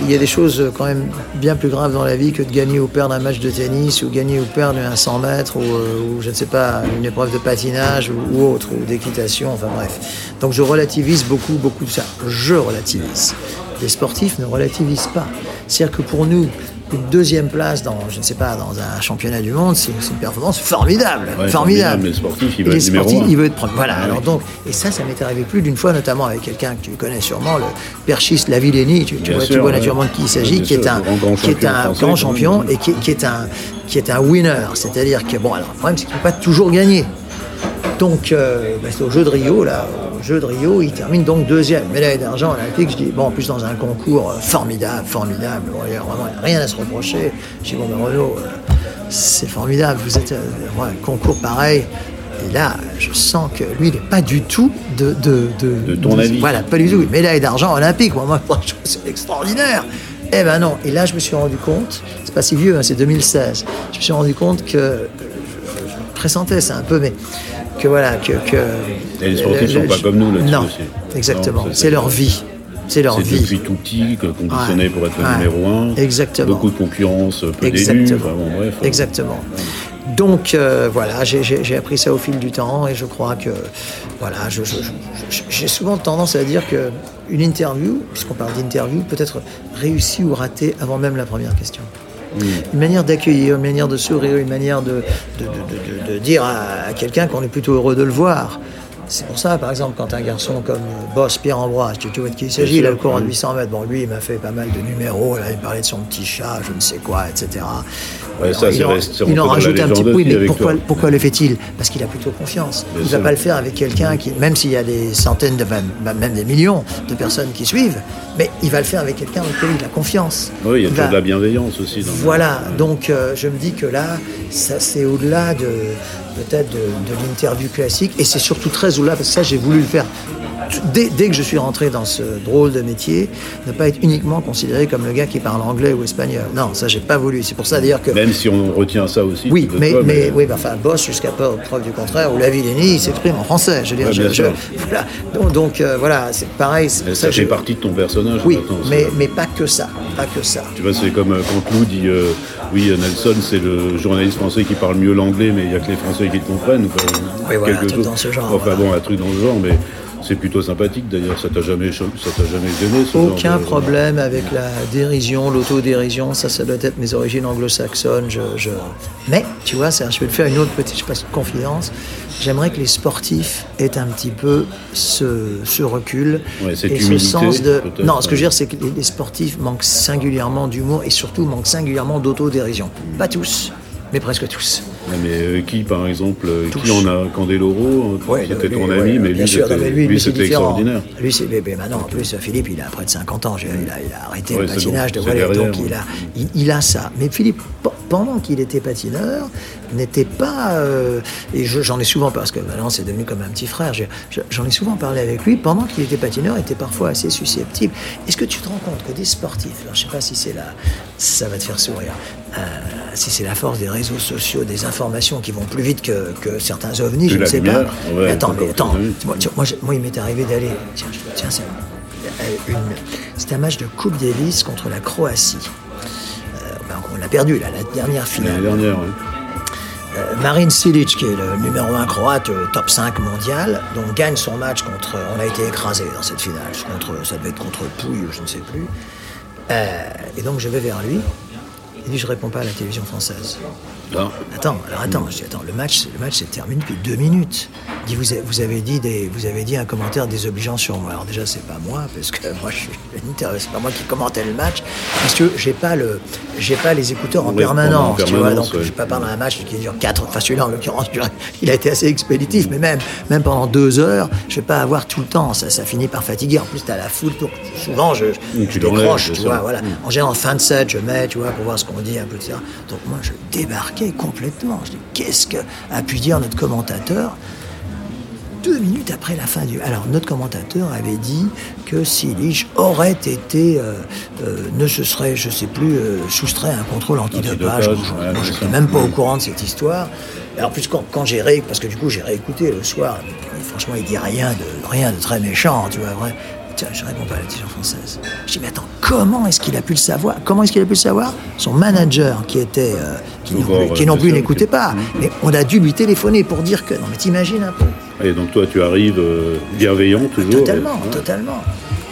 il y, a- des choses quand même bien plus graves dans la vie que de gagner ou perdre un match de tennis ou gagner ou perdre un 100 mètres ou, euh, ou je ne sais pas, une épreuve de patinage ou, ou autre, ou d'équitation, enfin bref. Donc je relativise beaucoup, beaucoup de ça. Je relativise. Les sportifs ne relativisent pas. C'est-à-dire que pour nous, une deuxième place dans, je ne sais pas, dans un championnat du monde, c'est une performance formidable, Ouais, formidable. Les sportifs, ils Et être numéro il veut être premier. Voilà. Ah alors oui. donc, et ça, ça m'est arrivé plus d'une fois, notamment avec quelqu'un que tu connais sûrement, le perchiste Lavillenie. Tu, vois, tu sûr, vois ouais. naturellement de qui il s'agit, qui est un, grand, qui est champion un grand champion et qui, qui est un, qui est un winner. C'est-à-dire que bon, alors le problème c'est qu'il ne peut pas toujours gagner. Donc, euh, ben, c'est au jeu de Rio, là, au jeu de Rio, il termine donc deuxième. Médaille d'argent olympique, je dis, bon, en plus dans un concours euh, formidable, formidable, bon, il y a vraiment rien à se reprocher. Je dis, bon, ben Renaud, euh, c'est formidable, vous êtes, euh, un concours pareil. Et là, je sens que lui, il n'est pas du tout de... De, De ton avis. Voilà, pas du tout. Médaille d'argent olympique, moi, moi, je c'est extraordinaire. Eh ben non. Et là, je me suis rendu compte, c'est pas si vieux, hein, c'est 2016, je me suis rendu compte que pressentais ça un peu, mais que voilà, que. que Et les sportifs sont pas comme nous là-dessus Non, aussi. exactement. C'est leur vie. C'est leur C'est vie. depuis tout petit conditionné Ouais. pour être Ouais. numéro un. Exactement. Beaucoup de concurrence, peu d'élus. Exactement. Enfin, bon, bref. Exactement. Donc euh, voilà, j'ai- appris ça au fil du temps et je crois que voilà, je- je- je- je- j'ai souvent tendance à dire que une interview, puisqu'on parle d'interview, peut être réussie ou ratée avant même la première question. Une manière d'accueillir, une manière de sourire, une manière de, dire à quelqu'un qu'on est plutôt heureux de le voir. C'est pour ça, par exemple, quand un garçon comme euh, Boss Pierre Ambroise, tu, tu vois de qui il s'agit, il a le courant de 800 mètres. Bon, lui, il m'a fait pas mal de numéros. Là, il parlait de son petit chat, je ne sais quoi, etc. Ouais, Alors, ça, il en, il en rajoute un petit peu. Oui, mais pourquoi, le fait-il? Parce qu'il a plutôt confiance. Bien il ne va pas le faire avec quelqu'un qui, même s'il y a des centaines, de, même des millions de personnes qui suivent, mais il va le faire avec quelqu'un avec lequel il a confiance. Oui, il y a Il toujours va- de la bienveillance aussi. Dans voilà, donc euh, je me dis que là, ça c'est au-delà de peut-être de, de l'interview classique, et c'est surtout très que ça j'ai voulu le faire dès, dès que je suis rentré dans ce drôle de métier, ne pas être uniquement considéré comme le gars qui parle anglais ou espagnol. Non, ça j'ai pas voulu. C'est pour ça d'ailleurs que... Même si on retient ça aussi. Oui, mais, toi, mais, oui, bah, enfin, Boss, jusqu'à preuve du contraire, ou la Villeni, il s'exprime en français. Je veux dire, Ouais, je- je- voilà. Donc, donc, euh, voilà, c'est pareil. Ça, que fait je- partie de ton personnage. Oui, mais, ça. mais pas que ça, pas que ça. Tu vois, c'est comme euh, quand Lou dit euh, oui, Nelson, c'est le journaliste français qui parle mieux l'anglais, mais il n'y a que les Français qui le comprennent. Oui, voilà, Quelque un truc dans ce genre, Enfin voilà. bon, un truc dans ce genre, mais c'est plutôt sympathique d'ailleurs. Ça t'a jamais, ça jamais gêné ce genre Aucun de- problème avec la dérision, l'autodérision, ça, ça doit être mes origines anglo-saxonnes. Je, je- Mais, tu vois, ça, je vais le faire une autre petite je passe, confidence. J'aimerais que les sportifs aient un petit peu ce, ce recul Ouais, et ce sens de. Non, ce que je veux dire, c'est que les, les sportifs manquent singulièrement d'humour et surtout manquent singulièrement d'autodérision. Pas tous, mais presque tous. Mais euh, qui, par exemple, euh, qui en a Candeloro, euh, Ouais, c'était ton ami, mais lui, c'était, mais lui, extraordinaire. Lui, c'est maintenant, en plus, Philippe, il a près de 50 ans. Il a, il a arrêté Ouais, le patinage bon, de derrière, donc il a, il, il a ça. Mais Philippe, pe- pendant qu'il était patineur, n'était pas. euh, et je- j'en ai souvent parce que maintenant c'est devenu comme un petit frère. je- je- J'en ai souvent parlé avec lui. Pendant qu'il était patineur, il était parfois assez susceptible. Est-ce que tu te rends compte que des sportifs, alors je sais pas si c'est la, ça va te faire sourire, si c'est la force des réseaux sociaux, des informations qui vont plus vite que, que certains ovnis, je ne la sais lumière, pas. ouais, mais attends, mais attends. Moi, tu- moi, j'ai- moi, il m'est arrivé d'aller. Tiens, tiens, c'est euh, c'était un match de Coupe Davis contre la Croatie. Euh, ben, on l'a perdu, là, la dernière finale. L'année dernière, ouais. Euh, Marin Silic, qui est le numéro 1 croate, euh, top 5 mondial, donc gagne son match contre. On a été écrasé dans cette finale. Contre, ça devait être contre Pouille, je ne sais plus. Et donc je vais vers lui. Il dit Je réponds pas à la télévision française. Attends, alors attends, je dis, attends, le match, le match s'est terminé depuis deux minutes. Dit, vous, avez, vous avez dit des, vous avez dit un commentaire désobligeant sur moi. Alors déjà, c'est pas moi, parce que moi, je suis c'est pas moi qui commentais le match, parce que j'ai pas le, j'ai pas les écouteurs en permanence, en tu vois, permanence, donc ouais. je peux pas parler un match qui dure quatre, enfin celui-là en l'occurrence, il a été assez expéditif, mais même, même pendant deux heures, je vais pas avoir tout le temps, ça, ça finit par fatiguer. En plus, t'as la foule, donc souvent, je, je, tu je l'enlèves, décroche, tu vois, voilà. En général, en fin de set, je mets, tu vois, pour voir ce qu'on dit, un peu. Donc moi, je complètement. Je dis, qu'est-ce que a pu dire notre commentateur deux minutes après la fin du... Alors, notre commentateur avait dit que Silic aurait été, euh, euh, ne se serait, je sais plus, euh, soustrait à un contrôle antidopage. Je n'étais même pas au courant de cette histoire. Alors, plus quand, quand j'ai ré... Parce que du coup, j'ai réécouté le soir. franchement, il dit rien de, rien de très méchant, tu vois, vrai. Tiens, je réponds pas à la télévision française. Je dis, mais attends, comment est-ce qu'il a pu le savoir? Comment est-ce qu'il a pu le savoir? Son manager, qui était, euh, qui, non Toujours, plus, qui euh, non plus n'écoutait pas. Mais on a dû lui téléphoner pour dire que. Non, mais t'imagines un peu Et donc toi, tu arrives euh, bienveillant toujours. Totalement, totalement.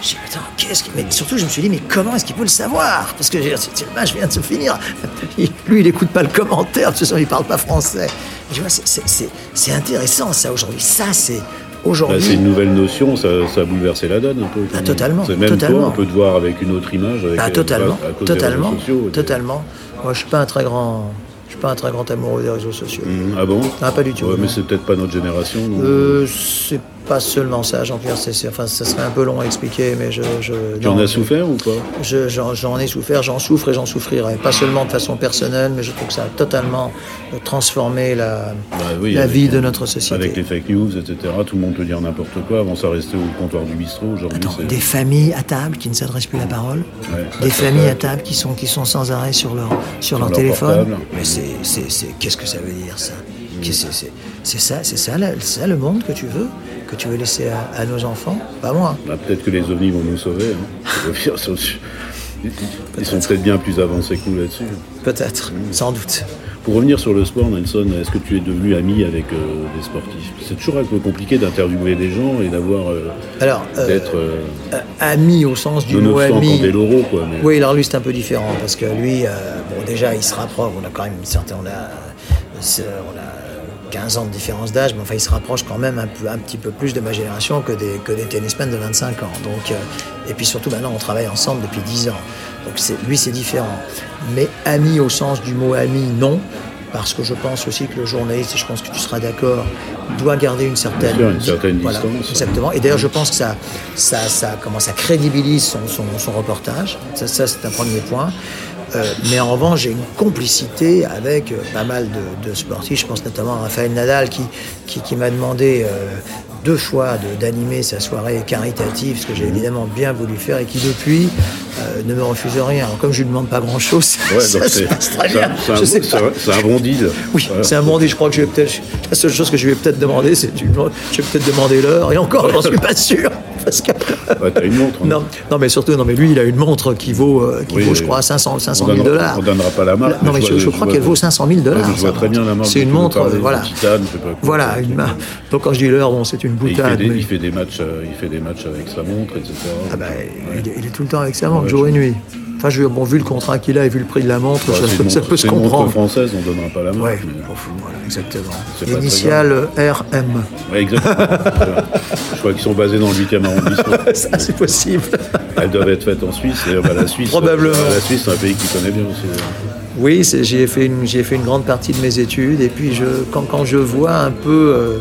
Je dis, attends, qu'est-ce qu'il- mais surtout, je me suis dit, mais comment est-ce qu'il peut le savoir? Parce que c'est- le match vient de se finir. Lui, il n'écoute pas le commentaire, de toute façon, il parle pas français. Je vois, c'est- c'est- c'est c'est intéressant, ça, aujourd'hui. Ça, c'est. Aujourd'hui. Bah, c'est une nouvelle notion, ça, ça a bouleversé la donne un peu. Ah, totalement, C'est même totalement. toi, on peut te voir avec une autre image. Avec, Bah, euh, totalement, à cause totalement, des sociaux. totalement. Moi, je suis pas un très grand, je suis pas un très grand amoureux des réseaux sociaux. Hum, Ah bon? Ah, pas du tout, Ouais, mais c'est peut-être pas notre génération. Euh, c'est pas seulement ça, Jean-Pierre. Enfin, ça serait un peu long à expliquer, mais je. je tu en as souffert ou pas? Je- J'en ai souffert, j'en souffre et j'en souffrirai. Pas seulement de façon personnelle, mais je trouve que ça a totalement transformé la, Bah oui, la avec- vie de notre société. Avec les fake news, etc. Tout le monde peut dire n'importe quoi. Avant, ça restait au comptoir du bistrot. Aujourd'hui, des familles à table qui ne s'adressent plus la parole, Ouais, des familles à table qui sont, qui sont sans arrêt sur leur, sur leur leur téléphone. portable. Mais c'est, c'est, c'est- qu'est-ce que ça veut dire ça? Que c'est, c'est ça, c'est ça, ça le monde que tu veux, que tu veux laisser à, à nos enfants Pas moi. Bah, peut-être que les ovnis vont nous sauver. Hein. Ils sont peut-être bien plus avancés que nous là-dessus. Peut-être, sans doute. Pour revenir sur le sport, Nelson, est-ce que tu es devenu ami avec euh, des sportifs? C'est toujours un peu compliqué d'interviewer des gens et d'avoir euh, Alors, euh, d'être euh, ami au sens du mot ami. Quoi. Mais... Oui, alors lui c'est un peu différent parce que lui, bon déjà il se rapproche, on a quand même une certaine, on a, on a 15 ans de différence d'âge, mais enfin il se rapproche quand même un, peu, un petit peu plus de ma génération que des, que des tennismen de 25 ans. Donc, euh, et puis surtout maintenant on travaille ensemble depuis 10 ans. Donc c'est, lui c'est différent. Mais ami au sens du mot ami, non. Parce que je pense aussi que le journaliste, et je pense que tu seras d'accord, doit garder une certaine, sûr, une certaine Voilà, distance. Exactement. Et d'ailleurs, je pense que ça, ça, ça, comment ça crédibilise son, son, son reportage. Ça, ça c'est un premier point. Euh, mais en revanche, j'ai une complicité avec euh, pas mal de, de sportifs. Je pense notamment à Raphaël Nadal qui, qui, qui m'a demandé euh, deux fois de- d'animer sa soirée caritative, ce que j'ai Mhm. évidemment bien voulu faire et qui depuis euh, ne me refuse rien. Alors, comme je lui demande pas grand-chose, Ouais, ça se c'est passe très c'est un- bien. c'est un, Je sais c'est pas. un- c'est un bon deal. Oui, Voilà. c'est un bon dit. Je crois que je vais peut-être. La seule chose que je vais peut-être demander, c'est je vais peut-être demander l'heure. Et encore, j'en suis pas sûr. Parce que. Ouais, t'as une montre. hein. Non, non, mais surtout, non, mais lui, il a une montre qui vaut, euh, qui Oui, vaut, je crois, 500, 500 On 000 donnera- dollars. on donnera pas la marque, Non, mais je crois qu'elle vaut 500 000 dollars. Ouais, je vois très bien la marque C'est une montre, parler, euh, voilà. titane. Voilà, une. Donc quand je dis l'heure, bon, c'est une il, fait boutade. des, mais- il fait des matchs, euh, il fait des matchs avec sa montre, etc. Ah bah, il, est, il est tout le temps avec sa montre, jour et nuit. Enfin, je, bon, vu le contrat qu'il a et vu le prix de la montre, Ouais, ça, peut- une ça montre- peut se montre comprendre. française, on donnera pas la mais- voilà, exactement. C'est pas très Initial RM. Ouais, exactement. Je crois qu'ils sont basés dans le 8e arrondissement. Ça, c'est possible. Elles doivent être faites en Suisse. Bah, la Suisse, Probablement. euh, la Suisse, c'est un pays qui connaît bien aussi. Oui, c'est- j'y ai, fait une- j'y ai fait une grande partie de mes études. Et puis, je, quand, quand je vois un peu euh,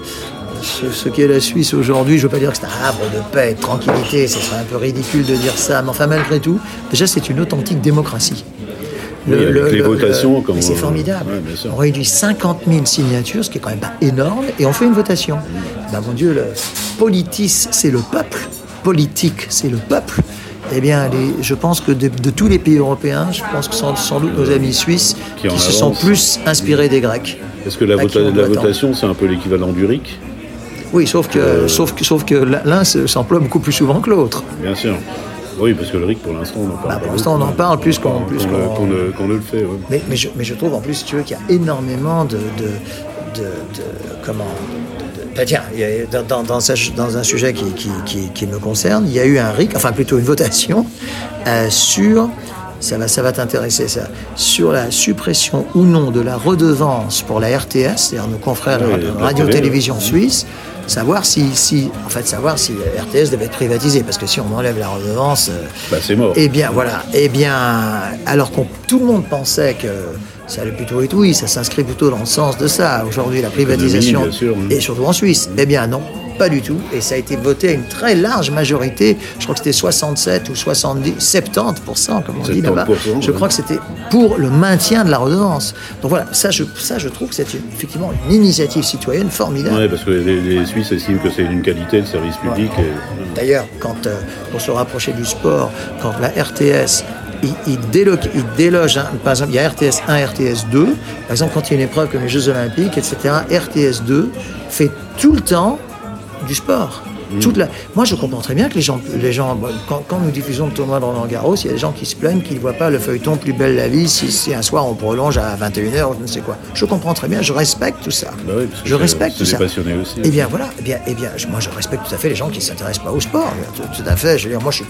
ce, ce qu'est la Suisse aujourd'hui, je ne veux pas dire que c'est un havre de paix et de tranquillité, ce serait un peu ridicule de dire ça. Mais enfin, malgré tout, déjà, c'est une authentique démocratie. Oui, avec les votations, comme mais c'est formidable. Ouais, on réunit 50 000 signatures, ce qui est quand même pas énorme, et on fait une votation. Ben, mon Dieu, le politis, c'est le peuple. Politique, c'est le peuple. Eh bien, les- je pense que de, de tous les pays européens, je pense que sans, sans doute nos amis suisses, Qui se sont plus inspirés des Grecs. Est-ce que la, vota- la doit votation, c'est un peu l'équivalent du RIC? Oui, sauf que, Euh. sauf que, sauf que l'un se- s'emploie beaucoup plus souvent que l'autre. Bien sûr. Oui, parce que le RIC, pour l'instant, on en parle. Bah, pas pour l'instant, on en parle plus qu'on- ne le fait. ouais. Mais, mais, je, mais je trouve en plus, si tu veux, qu'il y a énormément de. de, de, de- comment bah, Tiens, dans, dans, dans, un, dans un sujet qui, qui, qui, qui me concerne, il y a eu un RIC, enfin plutôt une votation, euh, sur. Ça va, ça va t'intéresser, ça. Sur la suppression ou non de la redevance pour la RTS, c'est-à-dire nos confrères de radio-télévision télé, suisse, savoir si, si, en fait, savoir si RTS devait être privatisé, parce que si on enlève la redevance, euh, Bah, c'est mort. eh bien, voilà. Eh bien, alors que tout le monde pensait que ça allait plutôt être oui, ça s'inscrit plutôt dans le sens de ça. Aujourd'hui, la privatisation, bien sûr, oui. et surtout en Suisse. Eh bien, non, pas du tout. Et ça a été voté à une très large majorité. Je crois que c'était 67 ou 70, 70%, comme on dit là-bas. 70%, Je oui. crois que c'était pour le maintien de la redevance. Donc voilà, ça, je, ça, je trouve que c'est une- effectivement une initiative citoyenne formidable. Ouais, parce que les, les Suisses estiment que c'est d'une qualité, le service public. et- D'ailleurs, quand euh, pour se rapprocher du sport, quand la RTS il, il déloque- il déloge, par exemple, il y a RTS 1, RTS 2, par exemple, quand il y a une épreuve comme les Jeux Olympiques, etc., RTS 2 fait tout le temps du sport. Toute la... Moi, je comprends très bien que les gens, les gens quand, quand nous diffusons le tournoi de Roland Garros, il y a des gens qui se plaignent qu'ils ne voient pas le feuilleton Plus belle la vie si, si un soir on prolonge à 21h ou je ne sais quoi. Je comprends très bien, je respecte tout ça. Bah oui, parce que je respecte tout ça. passionnés aussi. Eh bien voilà, eh bien, eh bien, moi je respecte tout à fait les gens qui ne s'intéressent pas au sport. Tout, tout à fait. Je veux dire, moi je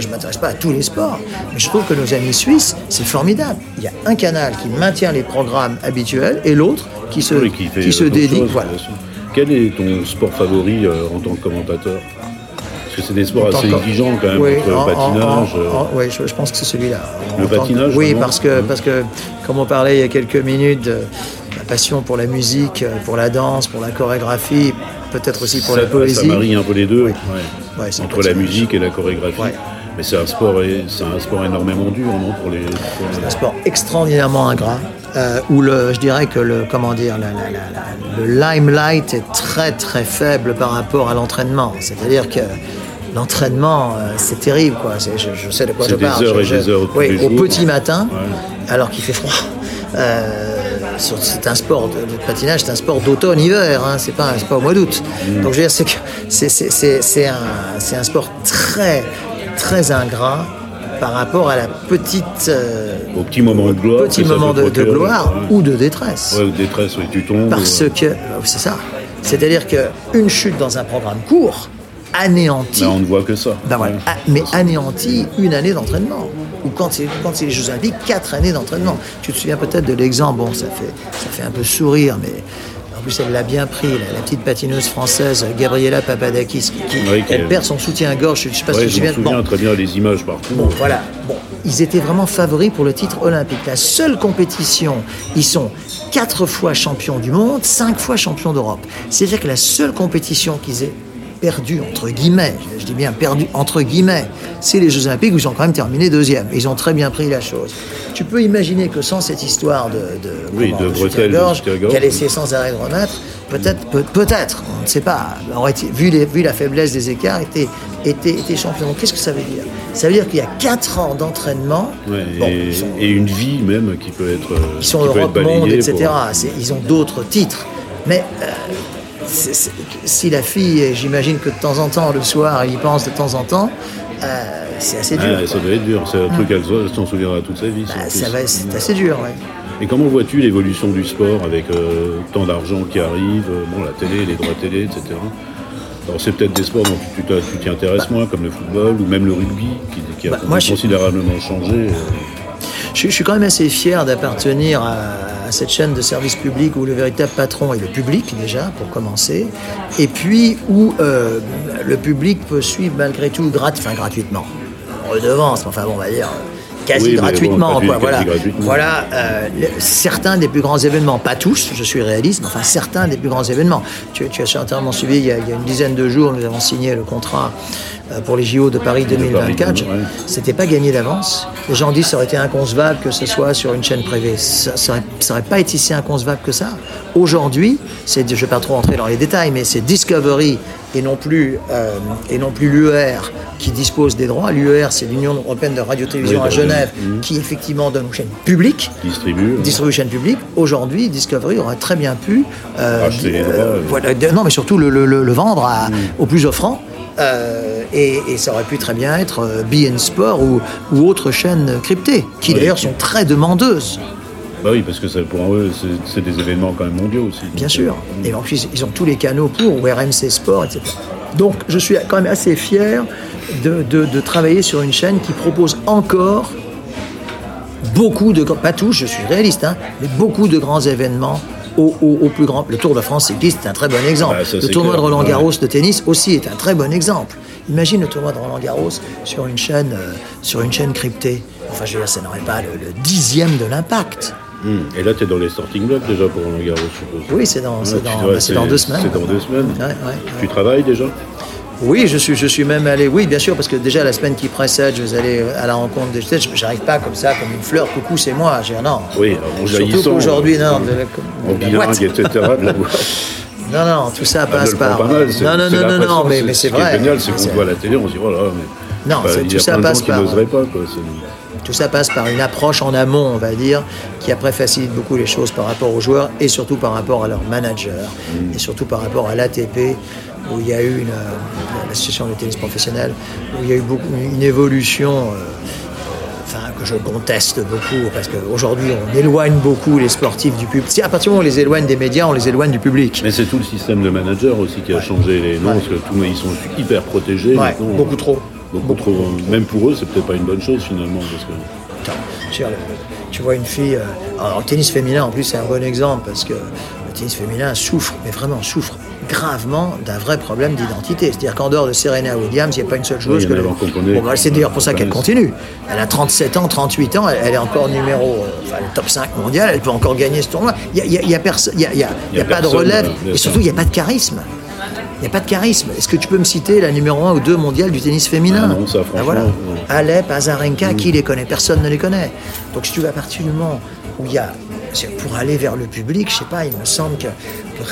je m'intéresse pas à tous les sports. Mais je trouve que nos amis suisses, c'est formidable. Il y a un canal qui maintient les programmes habituels et l'autre qui se, Oui, qui, fait qui se autre dédie. chose, voilà. Quel est ton sport favori euh, en tant que commentateur? Parce que c'est des sports assez exigeants quand même, Oui, entre le en- patinage. en- euh, en- oui, je, je pense que c'est celui-là. Le que- patinage, Oui, parce que, parce que, comme on parlait il y a quelques minutes, de la passion pour la musique, euh, pour la danse, pour la chorégraphie, peut-être aussi pour ça, la poésie. ça marie un peu les deux, Oui. ouais. Ouais, c'est entre la musique et la chorégraphie. Ouais. Mais c'est un sport, c'est un sport énormément dur, non, pour les. pour les- C'est un sport extraordinairement ingrat, euh, où le, je dirais que le, comment dire, la- la- la- la- le limelight est très très faible par rapport à l'entraînement. C'est-à-dire que l'entraînement, euh, c'est terrible, quoi. Je, je sais de quoi je des parle. heures et Je- des heures oui, au jours. petit matin, Ouais. alors qu'il fait froid. Euh, c'est un sport, de, le patinage, c'est un sport d'automne-hiver, hein, c'est pas un sport au mois d'août. Mm. Donc je veux dire, c'est un, c'est un sport très, très ingrat par rapport à la petite, euh, Au petit moment de gloire. petit moment de, de gloire ouais. ou de détresse. Ouais, ou détresse, oui, tu tombes. Parce que, euh, c'est ça. C'est-à-dire qu'une chute dans un programme court anéantit, Mais on ne voit que ça. ben voilà, Ouais. a- mais anéantit une année d'entraînement. Ou quand c'est, quand c'est les Jeux Olympiques, quatre années d'entraînement. Tu te souviens peut-être de l'exemple, bon, ça fait, ça fait un peu sourire, mais plus elle l'a bien pris, la, la petite patineuse française Gabriela Papadakis, qui, Oui, elle perd son soutien-gorge, je ne sais pas Ouais, si tu te je me souviens. souviens Bon, très bien les images partout. Bon, voilà. Bon, ils étaient vraiment favoris pour le titre olympique. La seule compétition, ils sont quatre fois champions du monde, cinq fois champions d'Europe. C'est-à-dire que la seule compétition qu'ils aient perdue, entre guillemets, je dis bien perdue, entre guillemets, c'est les Jeux Olympiques où ils ont quand même terminé deuxième. Ils ont très bien pris la chose. Tu peux imaginer que sans cette histoire de, de, Oui, comment, de bretelles, soutien-gorge, de soutien-gorge. qu'elle essaie sans arrêt de remettre, peut-être, peut, peut-être, on ne sait pas, aurait vu, les- vu la faiblesse des écarts, était, était, était champion. Qu'est-ce que ça veut dire? Ça veut dire qu'il y a 4 ans d'entraînement, Ouais, Bon, et, ils sont- et une vie même qui peut être. ils sont qui Europe Monde, etc. pour- Ils ont d'autres titres. Mais euh, si la fille, j'imagine que de temps en temps, le soir, elle y pense de temps en temps, euh, c'est assez dur. Ah, ça doit être dur, c'est un truc qu'elle se- s'en souviendra toute sa vie. Bah, va, c'est assez dur, ouais. Et comment vois-tu l'évolution du sport avec euh, tant d'argent qui arrive, euh, bon, la télé, les droits télé, etc. Alors c'est peut-être des sports dont tu t'y intéresses moins, comme le football ou même le rugby, qui, qui a Bah, moi, je- considérablement changé. euh. Je, je suis quand même assez fier d'appartenir à, à cette chaîne de service public où le véritable patron est le public déjà, pour commencer, et puis où euh, le public peut suivre malgré tout grat- enfin, gratuitement. En redevance, mais enfin bon, on va dire quasi Oui, mais bon, gratuitement. gratuit- quoi, quasi voilà, gratuitement. voilà euh, le- certains des plus grands événements, pas tous, je suis réaliste, mais enfin certains des plus grands événements. Tu, tu as certainement suivi, il y, a, il y a une dizaine de jours, nous avons signé le contrat pour les JO de Paris 2024. ouais. C'était pas gagné d'avance. Les gens disent que ça aurait été inconcevable que ce soit sur une chaîne privée. Ça, ça, aurait, ça aurait pas été si inconcevable que ça. Aujourd'hui, je vais pas trop rentrer dans les détails, mais c'est Discovery et non plus euh, et non plus l'UER qui dispose des droits. L'UER, c'est l'Union européenne de radio-télévision Oui, à Genève, Mhm. qui effectivement donne une chaîne publique. Distribue. euh. Distribution publique. Aujourd'hui, Discovery aurait très bien pu euh, euh. voilà, non, mais surtout le, le- le- le vendre à- Mm. aux plus offrants. Euh, et, et ça aurait pu très bien être euh, BN Sport ou, ou autre chaîne cryptée, qui d'ailleurs sont très demandeuses, Bah oui, parce que ça, pour eux, c'est, des événements quand même mondiaux aussi. bien sûr. euh, Et en plus, ils ont tous les canaux pour, ou RMC Sport, etc. Donc, je suis quand même assez fier de, de- de travailler sur une chaîne qui propose encore beaucoup de, pas tous, je suis réaliste, hein, mais beaucoup de grands événements au, au- au plus grand. Le Tour de France cycliste est un très bon exemple. Bah, ça, le tournoi clair, de Roland ouais. Garros de tennis aussi est un très bon exemple. Imagine le tournoi de Roland Garros sur une chaîne, euh, sur une chaîne cryptée. Enfin, je veux dire, ça n'aurait pas le, le dixième de l'impact. hum. Et là, tu es dans les starting blocks déjà pour Roland Garros, je suppose. Oui, c'est dans, Ouais, dans, bah, dans deux semaines. C'est dans deux semaines. Ouais. Tu travailles déjà? Oui, je suis, je suis même allé. Oui, bien sûr, parce que déjà la semaine qui précède, je vais aller à la rencontre des. Je J'arrive pas comme ça, comme une fleur. Coucou, c'est moi. J'ai non. Oui, en Surtout qu'aujourd'hui, euh, non. de la- En de la bilingue, boîte. etc. de la. Non, non, tout ça Ah, passe par. pas mal, non, non, non, non, non, mais, mais c'est Ce qui vrai. est génial, c'est qu'on voit à la télé, on se dit, oh là, mais. Non, il y tout a ça plein de passe qui par- n'oseraient pas, quoi. Tout ça passe par une approche en amont, on va dire, qui après facilite beaucoup les choses par rapport aux joueurs et surtout par rapport à leur manager Mm. et surtout par rapport à l'ATP où il y a eu une, euh, l'association de tennis professionnel, où il y a eu beaucoup, une évolution. euh, Enfin, que je conteste beaucoup, parce qu'aujourd'hui, on éloigne beaucoup les sportifs du public. Si à partir du moment où on les éloigne des médias, on les éloigne du public. Mais c'est tout le système de manager aussi qui a changé les noms, Ouais. parce que tout, ils sont hyper protégés. Ouais, beaucoup trop. Beaucoup trop. Même pour eux, c'est peut-être pas une bonne chose finalement. Parce que... Attends, tu vois une fille. euh, le tennis féminin, en plus, c'est un bon exemple parce que tennis féminin souffre, mais vraiment souffre gravement d'un vrai problème d'identité. C'est-à-dire qu'en dehors de Serena Williams, il n'y a pas une seule joueuse en que. connaît. Bon, bah, c'est d'ailleurs pour ça qu'elle continue. Elle a 37 ans, 38 ans, elle, elle est encore numéro. euh, enfin, le top 5 mondial, elle peut encore gagner ce tournoi. Il n'y a, y a- y a y a- y pas de relève. euh, Et surtout, il n'y a pas de charisme. Il n'y a pas de charisme. Est-ce que tu peux me citer la numéro 1 ou 2 mondiale du tennis féminin? Ah non, ça, franchement, voilà. non. Alep, Azarenka, qui les connaît? Personne ne les connaît. Donc si tu vas à partir du moment où il y a, pour aller vers le public, je sais pas, il me semble que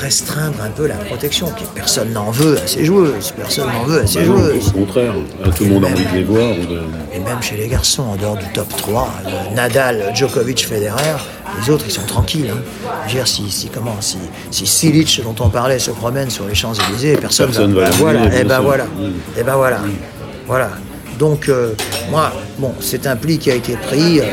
restreindre un peu la protection, que personne n'en veut à ces joueuses, personne n'en veut à ces Bah non, joueuses. au contraire, hein, tout le monde a envie de les voir. ou de- Et même chez les garçons, en dehors du top 3, euh, Nadal, Djokovic, Federer, les autres, ils sont tranquilles. Hein. Je veux dire, si, si, comment, si, si Silic, dont on parlait, se promène sur les Champs-Élysées, personne, Personne va ben le voilà, et bien ben voilà, et ben voilà, voilà. Donc, euh, moi, bon, c'est un pli qui a été pris, euh,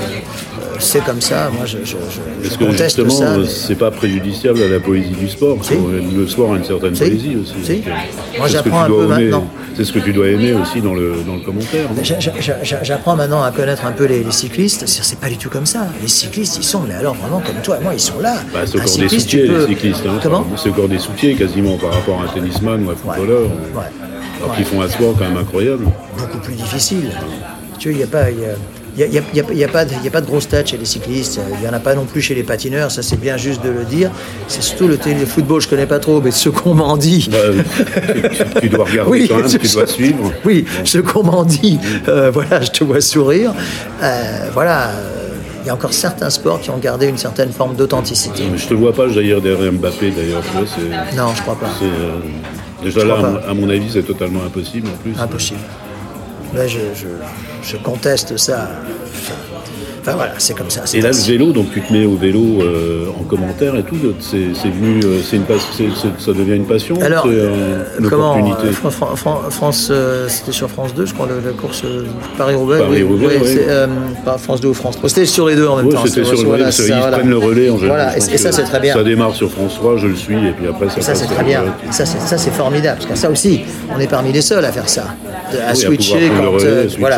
c'est comme ça, moi, je, je, je, je que conteste justement, ça. mais- c'est pas préjudiciable à la poésie du sport. Si. Le sport a une certaine Si. poésie aussi. Si. Euh, Moi, j'apprends un peu aimer- maintenant. C'est ce que tu dois aimer aussi dans le, dans le commentaire. J'apprends maintenant à connaître un peu les, les cyclistes. C'est pas du tout comme ça. Les cyclistes, ils sont, mais alors vraiment comme toi et moi, ils sont là. Bah, c'est encore des soutiers, peux- les cyclistes. hein. Comment? C'est encore des soutiers quasiment par rapport à un tennisman ou un footballeur. Ouais. Alors Ouais. qu'ils font un sport quand même incroyable. Beaucoup plus difficile. Tu vois, il n'y a pas. il y a- il y a, a- a- pas de- grosses têtes chez les cyclistes, il n'y en a pas non plus chez les patineurs, ça c'est bien juste de le dire. C'est surtout le, le football, je connais pas trop, mais ce qu'on m'en dit. Bah, tu, tu dois regarder quand même, tu dois suivre. Oui, ce qu'on m'en dit, euh, voilà, je te vois sourire. Euh, voilà, euh, il y a encore certains sports qui ont gardé une certaine forme d'authenticité. Je te vois pas jaillir derrière Mbappé d'ailleurs. Non, je crois pas. euh, déjà Je là, à mon avis, c'est totalement impossible en plus. Impossible. Je, conteste ça. Voilà, c'est comme ça. Et là, le vélo, donc tu te mets au vélo euh, en commentaire et tout, c'est venu, euh, c'est une ça devient une passion, Alors, euh, une comment opportunité. Fran- Fran- Fran- France, euh, c'était sur France 2, je crois, la course Paris-Roubaix. Paris-Roubaix, oui. pas France 2 ou France 3. C'était sur les deux en même Oui, temps. c'était c'est- sur le voilà, ils voilà. prennent le relais en général. Voilà, et, et ça c'est très bien. Ça démarre sur France 3, je le suis, et puis après ça ça c'est très bien. Ça c'est formidable parce que ça aussi, on est parmi les seuls à faire ça, à switcher quand voilà.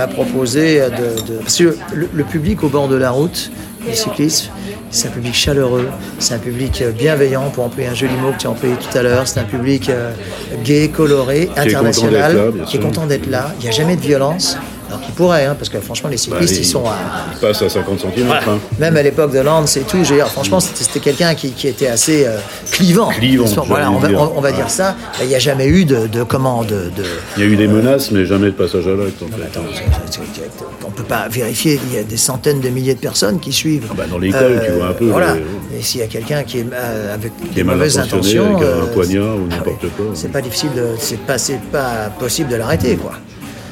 M'a proposé de, de- parce que le, le public au bord de la route, les cyclistes, c'est un public chaleureux, c'est un public bienveillant pour employer un joli mot que tu as employé tout à l'heure. C'est un public euh, gai, coloré, international, qui est content d'être là. Il n'y a jamais de violence. Alors qu'ils pourraient, hein, parce que franchement les Bah, cyclistes ils il- sont à, il passe à 50 cm. voilà. Même à l'époque de Lance et tout, je veux dire, franchement, c'était quelqu'un qui, qui était assez euh, clivant. Clivant, Voilà, j'allais on va, dire. on- on va dire ça. Il n'y a jamais eu de, de comment de, de- Il y a eu des menaces, mais jamais de passage à l'acte. On peut pas vérifier. Il y a des centaines de milliers de personnes qui suivent. bah, dans l'école, tu vois un peu, Voilà. Et s'il y a quelqu'un qui est euh, avec Qui des est mal mauvaises intentions, avec un euh, poignard ou ah n'importe oui. quoi. C'est pas difficile de, c'est pas, pas possible de l'arrêter, quoi.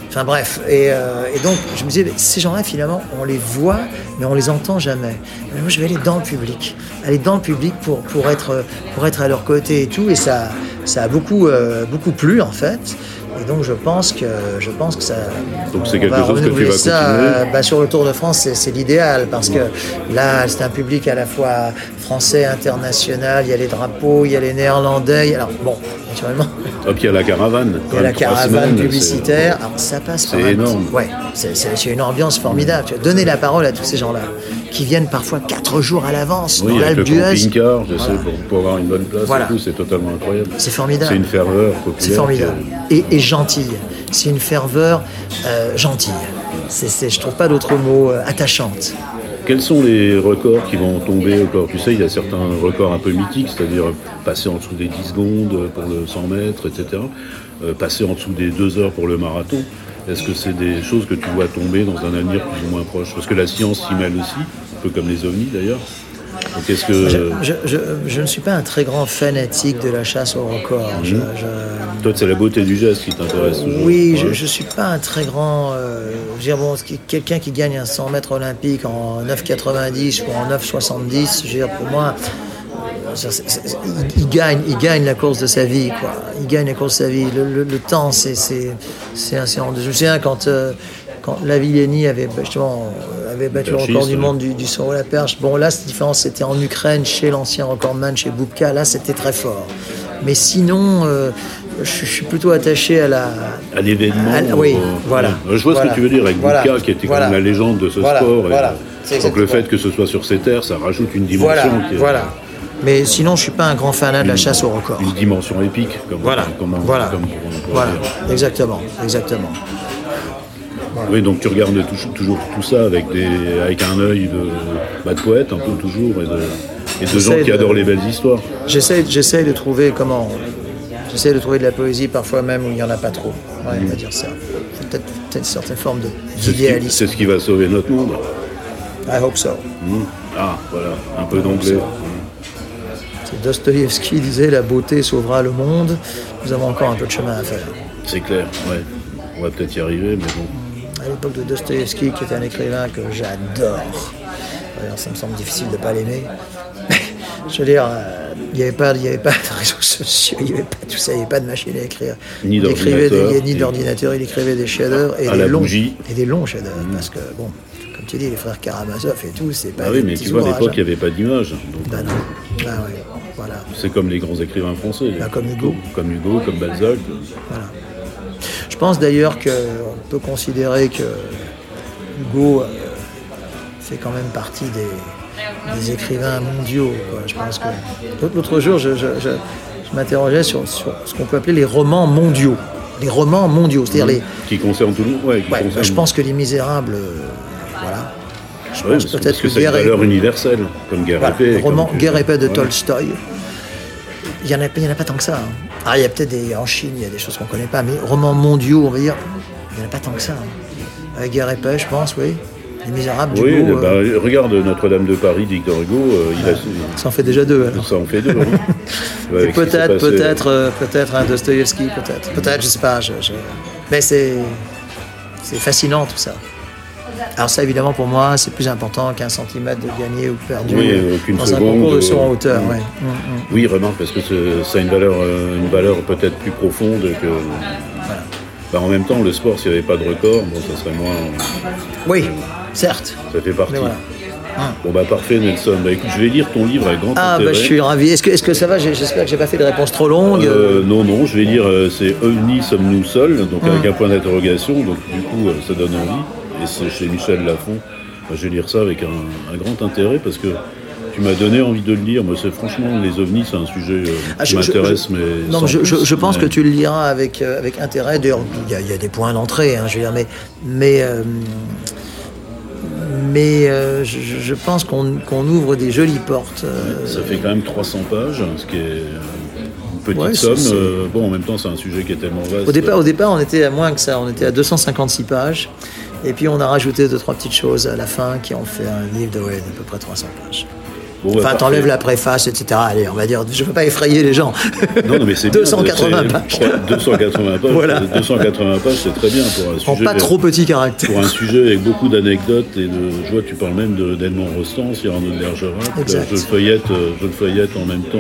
Enfin bref, et, euh, et donc je me disais, ces gens-là finalement, on les voit, mais on les entend jamais. Mais moi, je vais aller dans le public, aller dans le public pour pour être pour être à leur côté et tout, et ça ça a beaucoup euh, beaucoup plu en fait. Et donc je pense que je pense que ça. Donc, c'est quelque va chose que tu vas ça, continuer euh, bah, sur le Tour de France, c'est l'idéal parce que là, c'est un public à la fois français, international. Il y a les drapeaux, il y a les Néerlandais. Alors bon, naturellement, puis il y a la caravane. il y a la caravane publicitaire. Alors ça passe par c'est énorme. petit- Ouais, c'est une ambiance formidable. Tu donné la parole à tous ces gens-là qui viennent parfois quatre jours à l'avance Oui, dans l'Alpe d'Huez. camping-car, je sais, Voilà. pour, pour avoir une bonne place Voilà. c'est totalement incroyable. C'est formidable. C'est une ferveur populaire. C'est formidable. Et, et gentille. C'est une ferveur euh, gentille. C'est, c'est- je trouve pas d'autre mot euh, attachante. Quels sont les records qui vont tomber encore? Tu sais, il y a certains records un peu mythiques, c'est-à-dire passer en dessous des 10 secondes pour le 100 mètres, etc. Euh, passer en dessous des 2 heures pour le marathon. Est-ce que c'est des choses que tu vois tomber dans un avenir plus ou moins proche? Parce que la science s'y mêle aussi, un peu comme les ovnis d'ailleurs. Que... Je, je- je- je ne suis pas un très grand fanatique de la chasse au record. Je- Toi, c'est la beauté du geste qui t'intéresse toujours Oui, Ouais. je ne suis pas un très grand. euh, dire, bon, quelqu'un qui gagne un 100 mètres olympique en 9,90 ou en 9,70, je veux dire, pour moi, il, gagne, il gagne la course de sa vie, quoi. Il gagne la course de sa vie. Le, temps, c'est c'est un Je me souviens quand, euh, quand avait justement avait battu le record du monde du, du saut à la perche. Bon, là, c'est différent. C'était en Ukraine, chez l'ancien recordman, chez Boubka. Là, c'était très fort. Mais sinon, euh, je, suis plutôt attaché à la. À l'événement. Oui, voilà. Je vois ce que tu veux dire avec voilà. qui était quand même la légende de ce sport. Voilà. donc le fait que ce soit sur ces terres, ça rajoute une dimension. Qui est... Voilà. Mais sinon, je suis pas un grand fanat de la chasse au record. Une dimension épique, comme voilà. Comme, voilà. Comme, voilà. Exactement, exactement. Oui, donc tu regardes toujours tout ça avec, des, avec un œil de, bah, de poète, un peu toujours, et de, et de gens qui adorent les belles histoires. J'essaie, de trouver comment. J'essaie de trouver de la poésie parfois même où il n'y en a pas trop. Ouais, on va dire ça. Peut-être une certaine forme d'idéalisme. C'est ce qui va sauver notre monde. I hope so. Mmh. Ah, voilà, un peu d'anglais. C'est Dostoïevski disait la beauté sauvera le monde. Nous avons encore un peu de chemin à faire. C'est clair, ouais. On va peut-être y arriver, mais bon l'époque de Dostoevsky, qui était un écrivain que j'adore. D'ailleurs, ça me semble difficile de ne pas l'aimer. Je veux dire, euh, il n'y avait, pas, avait pas de réseaux sociaux, il n'y avait pas tout ça, il n'y avait pas de machine à écrire. Ni d'ordinateur. Ni d'ordinateur, il écrivait des chefs-d'œuvre et, des longs, et des longs chefs-d'œuvre. Mmh. Parce que, bon, comme tu dis, les frères Karamazov et tout, c'est pas. Ah oui, mais tu vois, à l'époque, il n'y avait pas d'image. Ben non. Ben ouais. Voilà. C'est comme les grands écrivains français. Ben, comme Hugo. Comme Hugo, comme Balzac. Voilà. Je pense d'ailleurs qu'on peut considérer que Hugo euh, fait quand même partie des, écrivains mondiaux. Je pense que l'autre jour, je, m'interrogeais sur, ce qu'on peut appeler les romans mondiaux. Les romans mondiaux, c'est-à-dire mmh. les qui concernent tout le monde. Ouais, Je pense que les Misérables, euh, voilà. Je pense peut-être que, c'est une valeur universelle, comme Guerre voilà, épée. Roman Guerre épée de Tolstoï. Il n'y en, en, a pas tant que ça. Hein. Ah, il y a peut-être des. En Chine, il y a des choses qu'on ne connaît pas, mais romans mondiaux, on va dire, il n'y en a pas tant que ça. Hein. Avec Guerre et Paix, je pense, oui. Les Misérables, du Oui, coup, bah, euh... regarde Notre-Dame de Paris d'Hictor Hugo. Euh, il a... Ça en fait déjà deux. Alors. Ça en fait deux, oui. ouais, peut-être, peut-être, euh, peut-être un Dostoïevski, peut-être. Peut-être, je sais pas. Je, je... Mais c'est. C'est fascinant tout ça. Alors ça, évidemment, pour moi, c'est plus important qu'un centimètre de gagné ou perdu oui, dans un concours de saut en hauteur. Ouais. Mm, mm. Oui, remarque, parce que ça a une valeur, euh, une valeur peut-être plus profonde que... Voilà. Bah, en même temps, le sport, s'il n'y avait pas de record, bon, ça serait moins... Oui, certes. Ça fait partie. Bon bah parfait Nelson, bah écoute je vais lire ton livre avec grand ah, intérêt. Ah bah je suis ravi, est-ce que, est que ça va? J'espère que j'ai pas fait de réponse trop longue. Euh, non non, je vais lire euh, c'est OVNI sommes-nous seuls, donc avec un point d'interrogation, donc du coup ça donne envie et c'est chez Michel Lafon. je vais lire ça avec un, grand intérêt parce que tu m'as donné envie de le lire. Moi, c'est franchement les ovnis, c'est un sujet euh, ah, qui m'intéresse, mais non, je, je, pense que tu le liras avec euh, avec intérêt. D'ailleurs, il y, a des points d'entrée, hein, je veux dire, mais mais euh, mais je, pense qu'on ouvre des jolies portes. Ça fait quand même 300 pages, ce qui est une petite somme. bon, en même temps, c'est un sujet qui est tellement vaste. Au départ, au départ, on était à moins que ça. On était à 256 pages. Et puis on a rajouté deux, trois petites choses à la fin qui ont fait un livre de, ouais, d'à peu près 300 pages. Bon, bah, enfin, t'enlèves la préface, etc. Allez, on va dire, je ne veux pas effrayer les gens. Non, non mais c'est 280 pages. 280 pages, voilà. 280 pages, c'est très bien pour un sujet. pas trop petit caractère. Pour un sujet avec beaucoup d'anecdotes et de. Je vois, tu parles même d'Edmond Rostand, Cyrano de Bergerac. Je le feuillette, je le feuillette en même temps.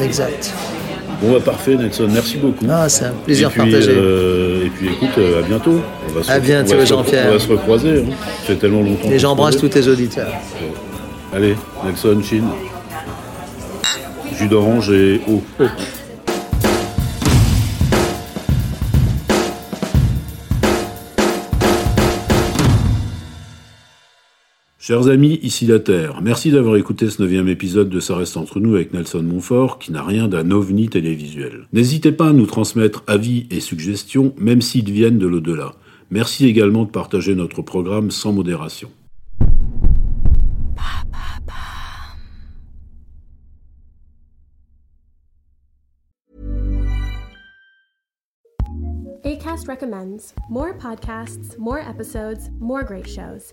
Exact. Bon, bah, parfait, Nelson. Merci beaucoup. Ah, c'est un plaisir partagé. Euh, et puis, écoute, euh, à bientôt. On va se à bientôt, Jean-Pierre. On va se recroiser. Hein. C'est tellement longtemps. Et j'embrasse tous tes auditeurs. Allez, Nelson, Chine. Jus d'orange et eau. Chers amis, ici la Terre, merci d'avoir écouté ce neuvième épisode de Ça reste entre nous avec Nelson Montfort, qui n'a rien d'un ovni télévisuel. N'hésitez pas à nous transmettre avis et suggestions, même s'ils viennent de l'au-delà. Merci également de partager notre programme sans modération. ACAST recommends more podcasts, more episodes, more great shows.